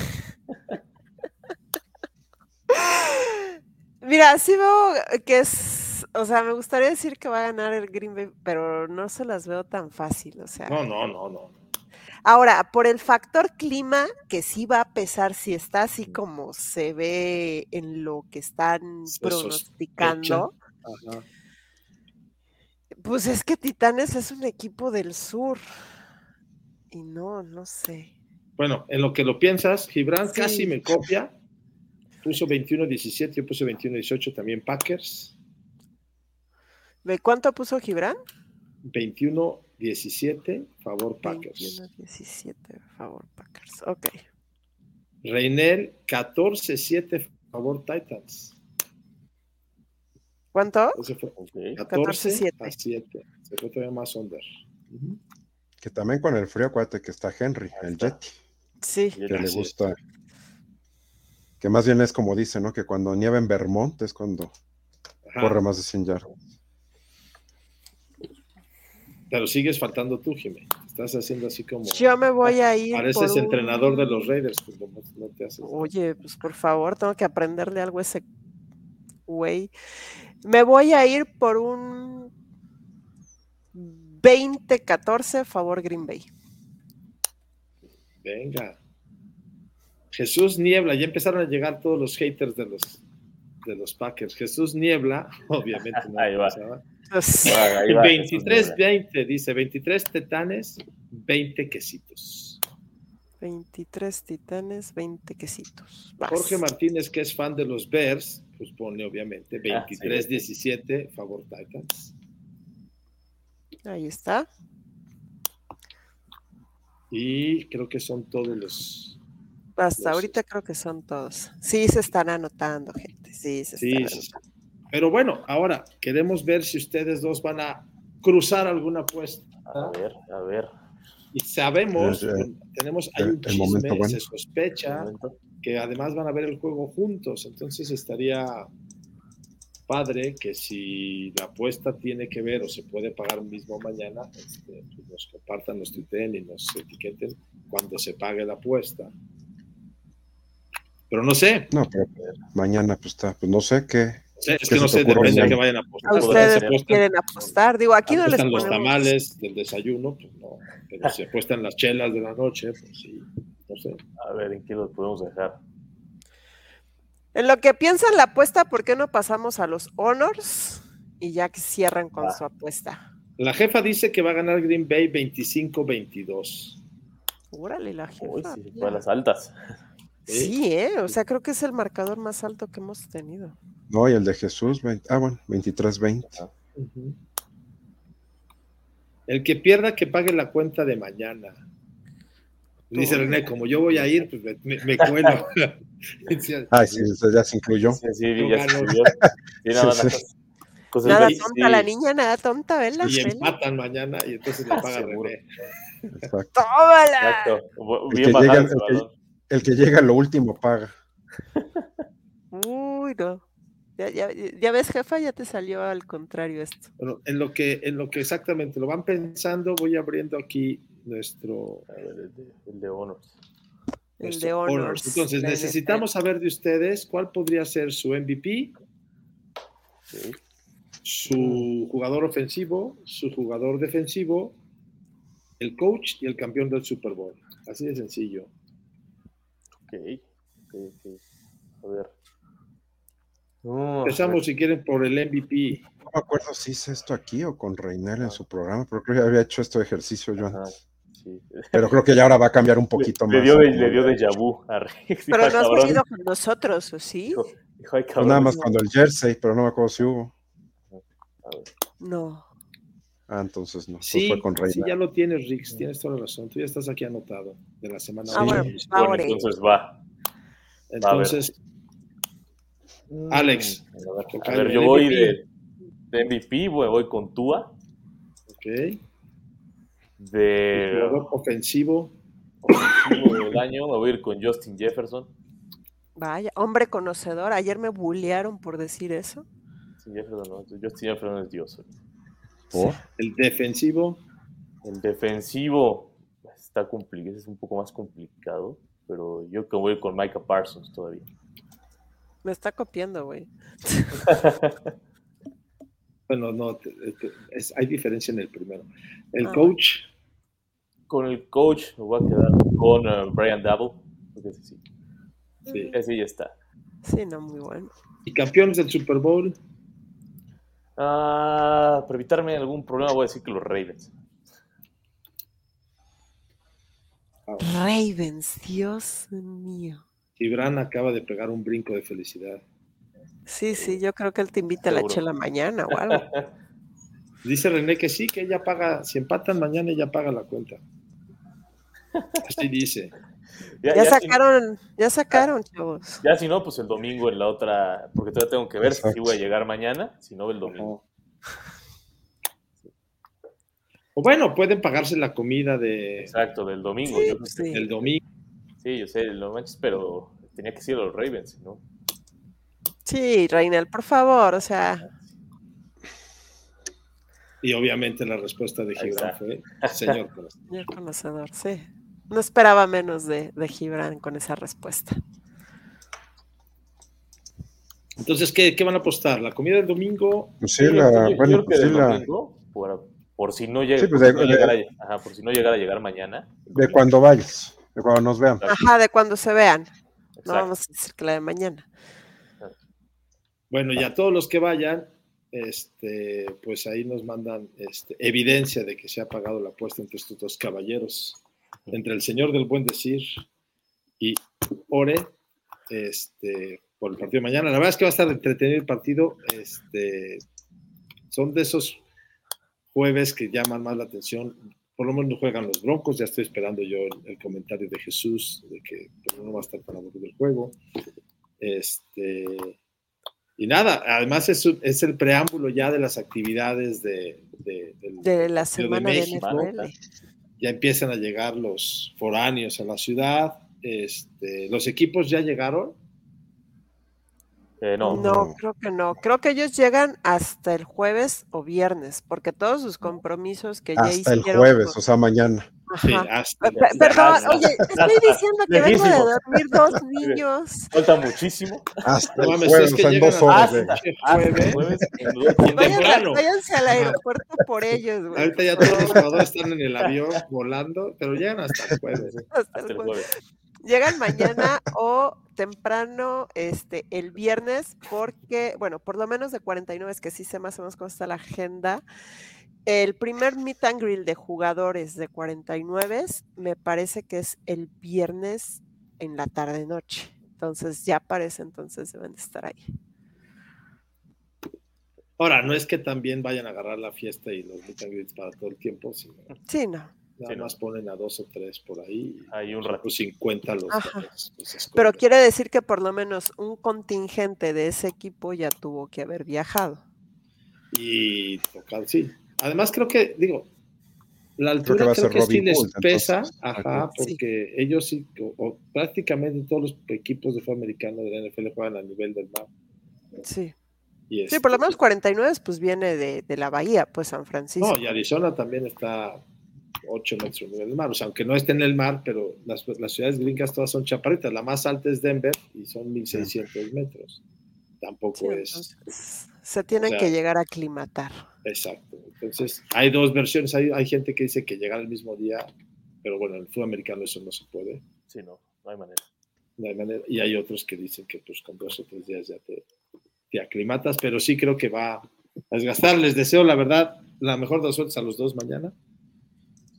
Mira, sí veo que es, o sea, me gustaría decir que va a ganar el Green Bay, pero no se las veo tan fácil, o sea. No, no, no, no. Ahora, por el factor clima, que sí va a pesar si está así como se ve en lo que están Se pronosticando, Ajá. pues es que Titanes es un equipo del sur. Y no, no sé. Bueno, en lo que lo piensas, Gibran Sí. casi me copia. Puso 21-17, yo puse 21-18 también Packers. ¿De cuánto puso Gibran? 21-17, favor Packers. 21, 17, favor, Packers. Ok. Reinel, 14-7, favor Titans. ¿Cuánto? Ese fue Ok. 14 14-7. a 7. Se fue todavía más under. Que también con el frío, acuérdate que está Henry, el Jetty, Sí. Que le gusta, Que más bien es como dice, ¿no? Que cuando nieva en Vermont es cuando Ajá. corre más de 100 yardas. Pero sigues faltando tú, Jimé. Estás haciendo así como. Yo me voy a ir. Pareces por un- entrenador de los Raiders. pues, no, no te haces. Oye, pues por favor, tengo que aprenderle algo a ese güey. Me voy a ir por un 20-14 favor Green Bay. Venga. Jesús Niebla, ya empezaron a llegar todos los haters de los, de los Packers. Jesús Niebla, obviamente no Ahí va. ahí va, Jesús Niebla. 23-20, dice 23 tetanes, 20 quesitos. 23 titanes, 20 quesitos. Vas. Jorge Martínez, que es fan de los Bears, pues pone obviamente Ah, sí. 23-17, favor Titans. Ahí está. Y creo que son todos los. Hasta Los- ahorita creo que son todos. Sí, se están anotando, gente. Sí, se Sí, están anotando. Pero bueno, ahora queremos ver si ustedes dos van a cruzar alguna apuesta. A ver, a ver. Y sabemos, Eh, eh, tenemos, hay el- un el chisme, momento bueno. se Un sospecha que además van a ver el juego juntos, entonces estaría padre que si la apuesta tiene que ver o se puede pagar mismo mañana, este, pues nos compartan, nos tuiteen y nos etiqueten cuando se pague la apuesta. Pero no sé, No, pero mañana pues está, pues no sé qué. es ¿Qué que no sé, depende mañana? que vayan a apostar. A ustedes apuestan- quieren apostar. Digo, aquí no les apuestan los ponemos. tamales del desayuno, pues no, pero si apuestan las chelas de la noche, pues sí, no sé. A ver, ¿en qué lo podemos dejar? En lo que piensan la apuesta, ¿por qué no pasamos a los honors? Y ya que cierran con su apuesta. La jefa dice que va a ganar Green Bay 25-22. Órale, la Uy, jefa. sí, fue a las altas. Sí, ¿eh? O sea, creo que es el marcador más alto que hemos tenido. No, y el de Jesús, 20 ah, bueno, 23-20. Ujú. El que pierda que pague la cuenta de mañana. Dice. René, como yo voy a ir, pues me, me- me cuelo. Ay, sí, eso ya se incluyó. Sí, sí, ya se. Sí, nada Sí, sí. Cosas tonta la sí. niña, nada tonta, vela. y vela. empatan mañana y entonces le paga Seguro. René. Exacto. ¡Tómala! Exacto. El Bien que bajado el. El que llega lo último paga. Uy, no. Ya, ya, ya ves, jefa, ya te salió al contrario esto. Bueno, en lo que, en lo que exactamente lo van pensando, voy abriendo aquí nuestro, A ver, el de, el de Honors. El de honors. honors. Entonces, la necesitamos saber de ustedes cuál podría ser su MVP, Sí. su jugador ofensivo, su jugador defensivo, el coach y el campeón del Super Bowl. Así de sencillo. Ok. ok, ok. A ver. No, Empezamos, si quieren, por el MVP. No me acuerdo si hice esto aquí o con Reiner en su programa, pero creo que ya había hecho este ejercicio yo Ajá, antes. sí. Pero creo que ya ahora va a cambiar un poquito le, más. dio de, le dio de vu a Rick. Pero no has cabrón. venido con nosotros, ¿o sí? Ay, Pues nada más cuando el jersey, pero no me acuerdo si hubo. A ver. No. Ah, entonces no. Pues Sí, fue con sí, ya lo tienes, Rix. Tienes toda la razón. Tú ya estás aquí anotado de la semana. Ah, bueno, entonces va. Entonces, Alex. Mm, A ver, Toca a ver, el yo voy de, de MVP, voy, voy con Tua. ok. De Jugador ofensivo. ofensivo del año, me voy a ir con Justin Jefferson. Vaya, hombre conocedor. Ayer me bullearon por decir eso. Justin Jefferson, no, Justin Jefferson es Dios. ¿Por? El defensivo. El defensivo está complicado, es un poco más complicado, pero yo que voy con Micah Parsons todavía. Me está copiando, güey. Bueno, no, te- te- es- hay diferencia en el primero. El Ah, coach. Con el coach me voy a quedar con eh, Brian Dabble, porque ese sí, sí. ese ya está. Sí, no, muy bueno. Y campeones del Super Bowl. Ah, para evitarme algún problema voy a decir que los Ravens. Ravens, Dios mío. Gibran acaba de pegar un brinco de felicidad. Sí, sí, yo creo que él te invita a la chela mañana o algo. Dice René que sí, que ella paga, si empatan mañana ella paga la cuenta. Así dice. Ya, si- sacaron, ya sacaron, chavos. ya si no, pues el domingo en la otra, porque todavía tengo que ver si voy a llegar mañana, si no el domingo. O bueno, pueden pagarse la comida de, Exacto, del domingo. Sí, yo sí. del domingo. Sí, yo sé, lo manches, pero tenía que ser los Ravens, ¿no? Sí, Reinel, por favor, o sea. Y obviamente la respuesta de Gibran fue señor conocedor. Señor conocedor, sí. No esperaba menos de, de Gibran con esa respuesta. Entonces, ¿qué, ¿qué, van a apostar? ¿La comida del domingo? Pues sí, la, yo, bueno, yo pues sí la, domingo, por, por, si no llega, Sí, pues por, de- si no de- llegara, ajá, por si no llegara a llegar mañana. de cuando vayas, de cuando nos vean. Ajá, de cuando se vean. No vamos a decir que la de mañana. Bueno, y a todos los que vayan, este, pues ahí nos mandan este, evidencia de que se ha pagado la apuesta entre estos dos caballeros, entre el señor del buen decir y Ore, este, por el partido de mañana. La verdad es que va a estar entretenido el partido. Este, son de esos jueves que llaman más la atención. Por lo menos no juegan los Broncos. Ya estoy esperando yo el, el comentario de Jesús de que pues, no va a estar tan aburrido el juego. Este, y nada, además es, es el preámbulo ya de las actividades de, de- del- De la semana de, México. NFL. Ya empiezan a llegar los foráneos a la ciudad. Este, los equipos ya llegaron. Eh, no, No, creo que no. Creo que ellos llegan hasta el jueves o viernes, porque todos sus compromisos que ya Hasta el hicieron. jueves, con- o sea, mañana. Sí, hasta- Perdón, hasta- oye, te estoy diciendo que vengo de dormir dos niños. falta muchísimo. Hasta No el jueves, es que en dos horas. Hasta, hasta jueves. en dos- váyanse al aeropuerto por ellos, güey. Ahorita ya todos los jugadores están en el avión volando, pero llegan hasta el jueves. Hasta el hasta el jueves. jueves. Llegan mañana o temprano este el viernes porque, bueno, por lo menos de 49 es que sí sé más o menos cómo está la agenda. El primer meet and grill de jugadores de 49 me parece que es el viernes en la tarde noche. Entonces ya parece entonces deben de estar ahí. Ahora, no es que también vayan a agarrar la fiesta y los meet and greets para todo el tiempo, sino Sí, no. nada Sí, no. más ponen a dos o tres por ahí. Hay un rato. pues 50 los. Pero quiere decir que por lo menos un contingente de ese equipo ya tuvo que haber viajado. Y tocar, sí. Además, creo que, digo, la que altura creo que, sí les Hood, pesa, entonces. ajá, Sí. porque ellos sí, o, o prácticamente todos los equipos de fútbol americano de la NFL juegan a nivel del mar. Sí. Y Sí, por lo este, menos 49 pues viene de, de la bahía, pues San Francisco. No, y Arizona también está 8 metros nivel del mar. O sea, aunque no esté en el mar, pero las, las ciudades gringas todas son chaparritas. La más alta es Denver y son 1600 metros. Tampoco Sí, es entonces, se tienen o sea, que llegar a aclimatar. exacto. Entonces, hay dos versiones. Hay, hay gente que dice que llegar el mismo día, pero bueno, en el fútbol americano eso no se puede. Sí, no, no hay manera. No hay manera. Y hay otros que dicen que pues con dos o tres días ya te, te aclimatas, pero sí creo que va a desgastar. Les deseo, la verdad, la mejor de las suertes a los dos mañana.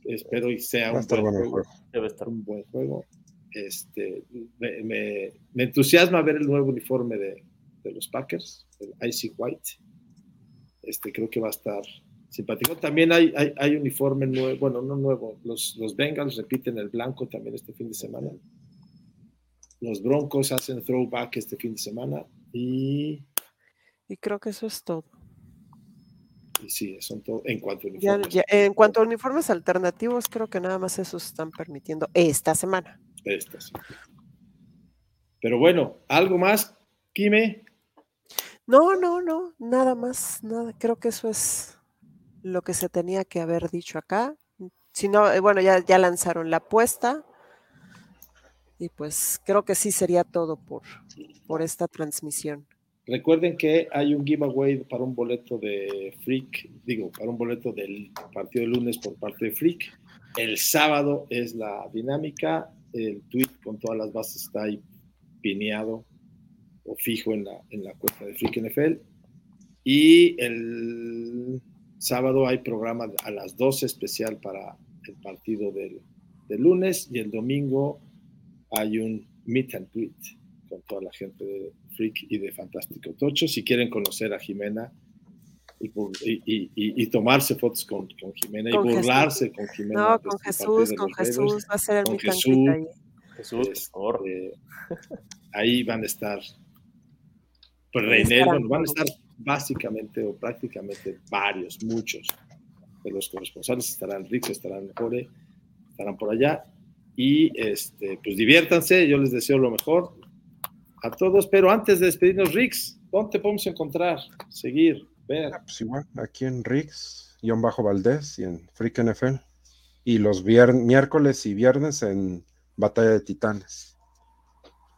Espero y sea un buen bueno juego. juego. Debe estar. un buen juego. Este, me, me- me entusiasma ver el nuevo uniforme de, de los Packers, el Icy White. Este, creo que va a estar simpático. También hay, hay, hay uniforme nuevo, bueno, no nuevo. Los, los Bengals repiten el blanco también este fin de semana. Los Broncos hacen throwback este fin de semana. Y, Y creo que eso es todo. y sí, son todo en cuanto a uniformes. ya- en cuanto a uniformes alternativos, creo que nada más eso están permitiendo esta semana. Estas. Pero bueno, ¿algo más, Kime? No, no, no, nada más, nada. Creo que eso es lo que se tenía que haber dicho acá. Si no, eh, bueno, ya, ya lanzaron la apuesta. Y pues creo que sí sería todo por, por esta transmisión. Recuerden que hay un giveaway para un boleto de Freak, digo, para un boleto del partido de lunes por parte de Freak. El sábado es la dinámica, el tweet con todas las bases está ahí pineado o fijo en la, en la cuenta de Freak NFL. Y el sábado hay programa a las 12 especial para el partido del, del lunes y el domingo hay un meet and tweet con toda la gente de Freak y de Fantástico Tocho. Si quieren conocer a Jimena y, y- y- y- tomarse fotos con, con Jimena Con y Jesús. burlarse con Jimena. No, con Jesús, con Jesús, va a ser el con meet and greet Jesús. ahí. Jesús, por favor. Este, ahí van a estar, pues estarán bueno, van a estar básicamente o prácticamente varios, muchos de los corresponsales, estarán Rico, estarán Ore, estarán por allá y este, pues diviértanse, yo les deseo lo mejor, a todos. Pero antes de despedirnos, Rix, ¿dónde te podemos encontrar? Seguir, ver. Ah, pues igual, aquí en Rix, guion bajo Valdés y en Freak NFL. Y los miércoles y viernes en Batalla de Titanes.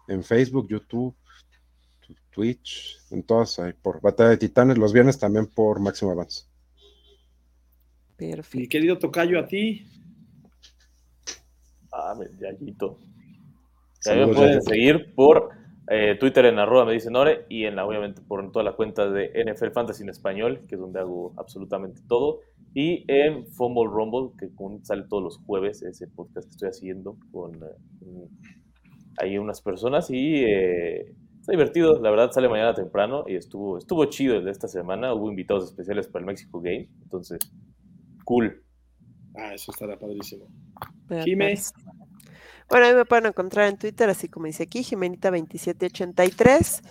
En Facebook, YouTube, Twitch, en todas hay por Batalla de Titanes. Los viernes también por Máximo Avance. Perfecto. Mi querido Tocayo, a ti. Ah, Yayito. También me pueden seguir por eh, Twitter en arroba me dice Nore y en la, obviamente por toda la cuenta de NFL Fantasy en español, que es donde hago absolutamente todo. Y en Fumble Rumble, que sale todos los jueves, ese podcast que estoy haciendo con eh, ahí unas personas. Y eh, está divertido, la verdad sale mañana temprano y estuvo, estuvo chido de esta semana. Hubo invitados especiales para el México Game, entonces, cool. Ah, eso estará padrísimo. Jiménez. Bueno, ahí me pueden encontrar en Twitter, así como dice aquí, Jimenita2783.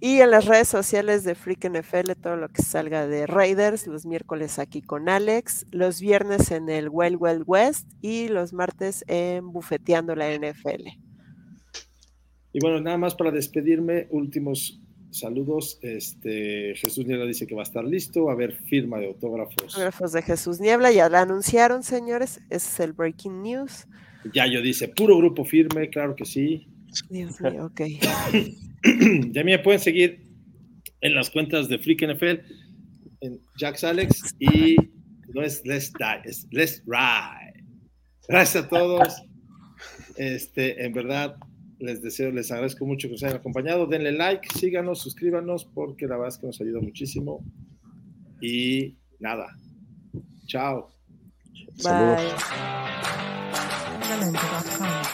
Y en las redes sociales de Freak NFL, todo lo que salga de Raiders, los miércoles aquí con Alex, los viernes en el Well Well West y los martes en Bufeteando la NFL. Y bueno, nada más para despedirme, últimos saludos. Este, Jesús Niebla dice que va a estar listo, a haber firma de autógrafos. Autógrafos de Jesús Niebla, ya la anunciaron, señores, ese es el breaking news. Yayo dice, puro grupo firme, claro que sí. Dios mío, ok. ya me pueden seguir en las cuentas de Freak NFL, en Jax Alex, y no es Let's Die, es Let's Ride. Gracias a todos. Este, en verdad, les deseo, les agradezco mucho que nos hayan acompañado. Denle like, síganos, suscríbanos, porque la verdad es que nos ayuda muchísimo. Y nada. Chao. Bye. Saludos.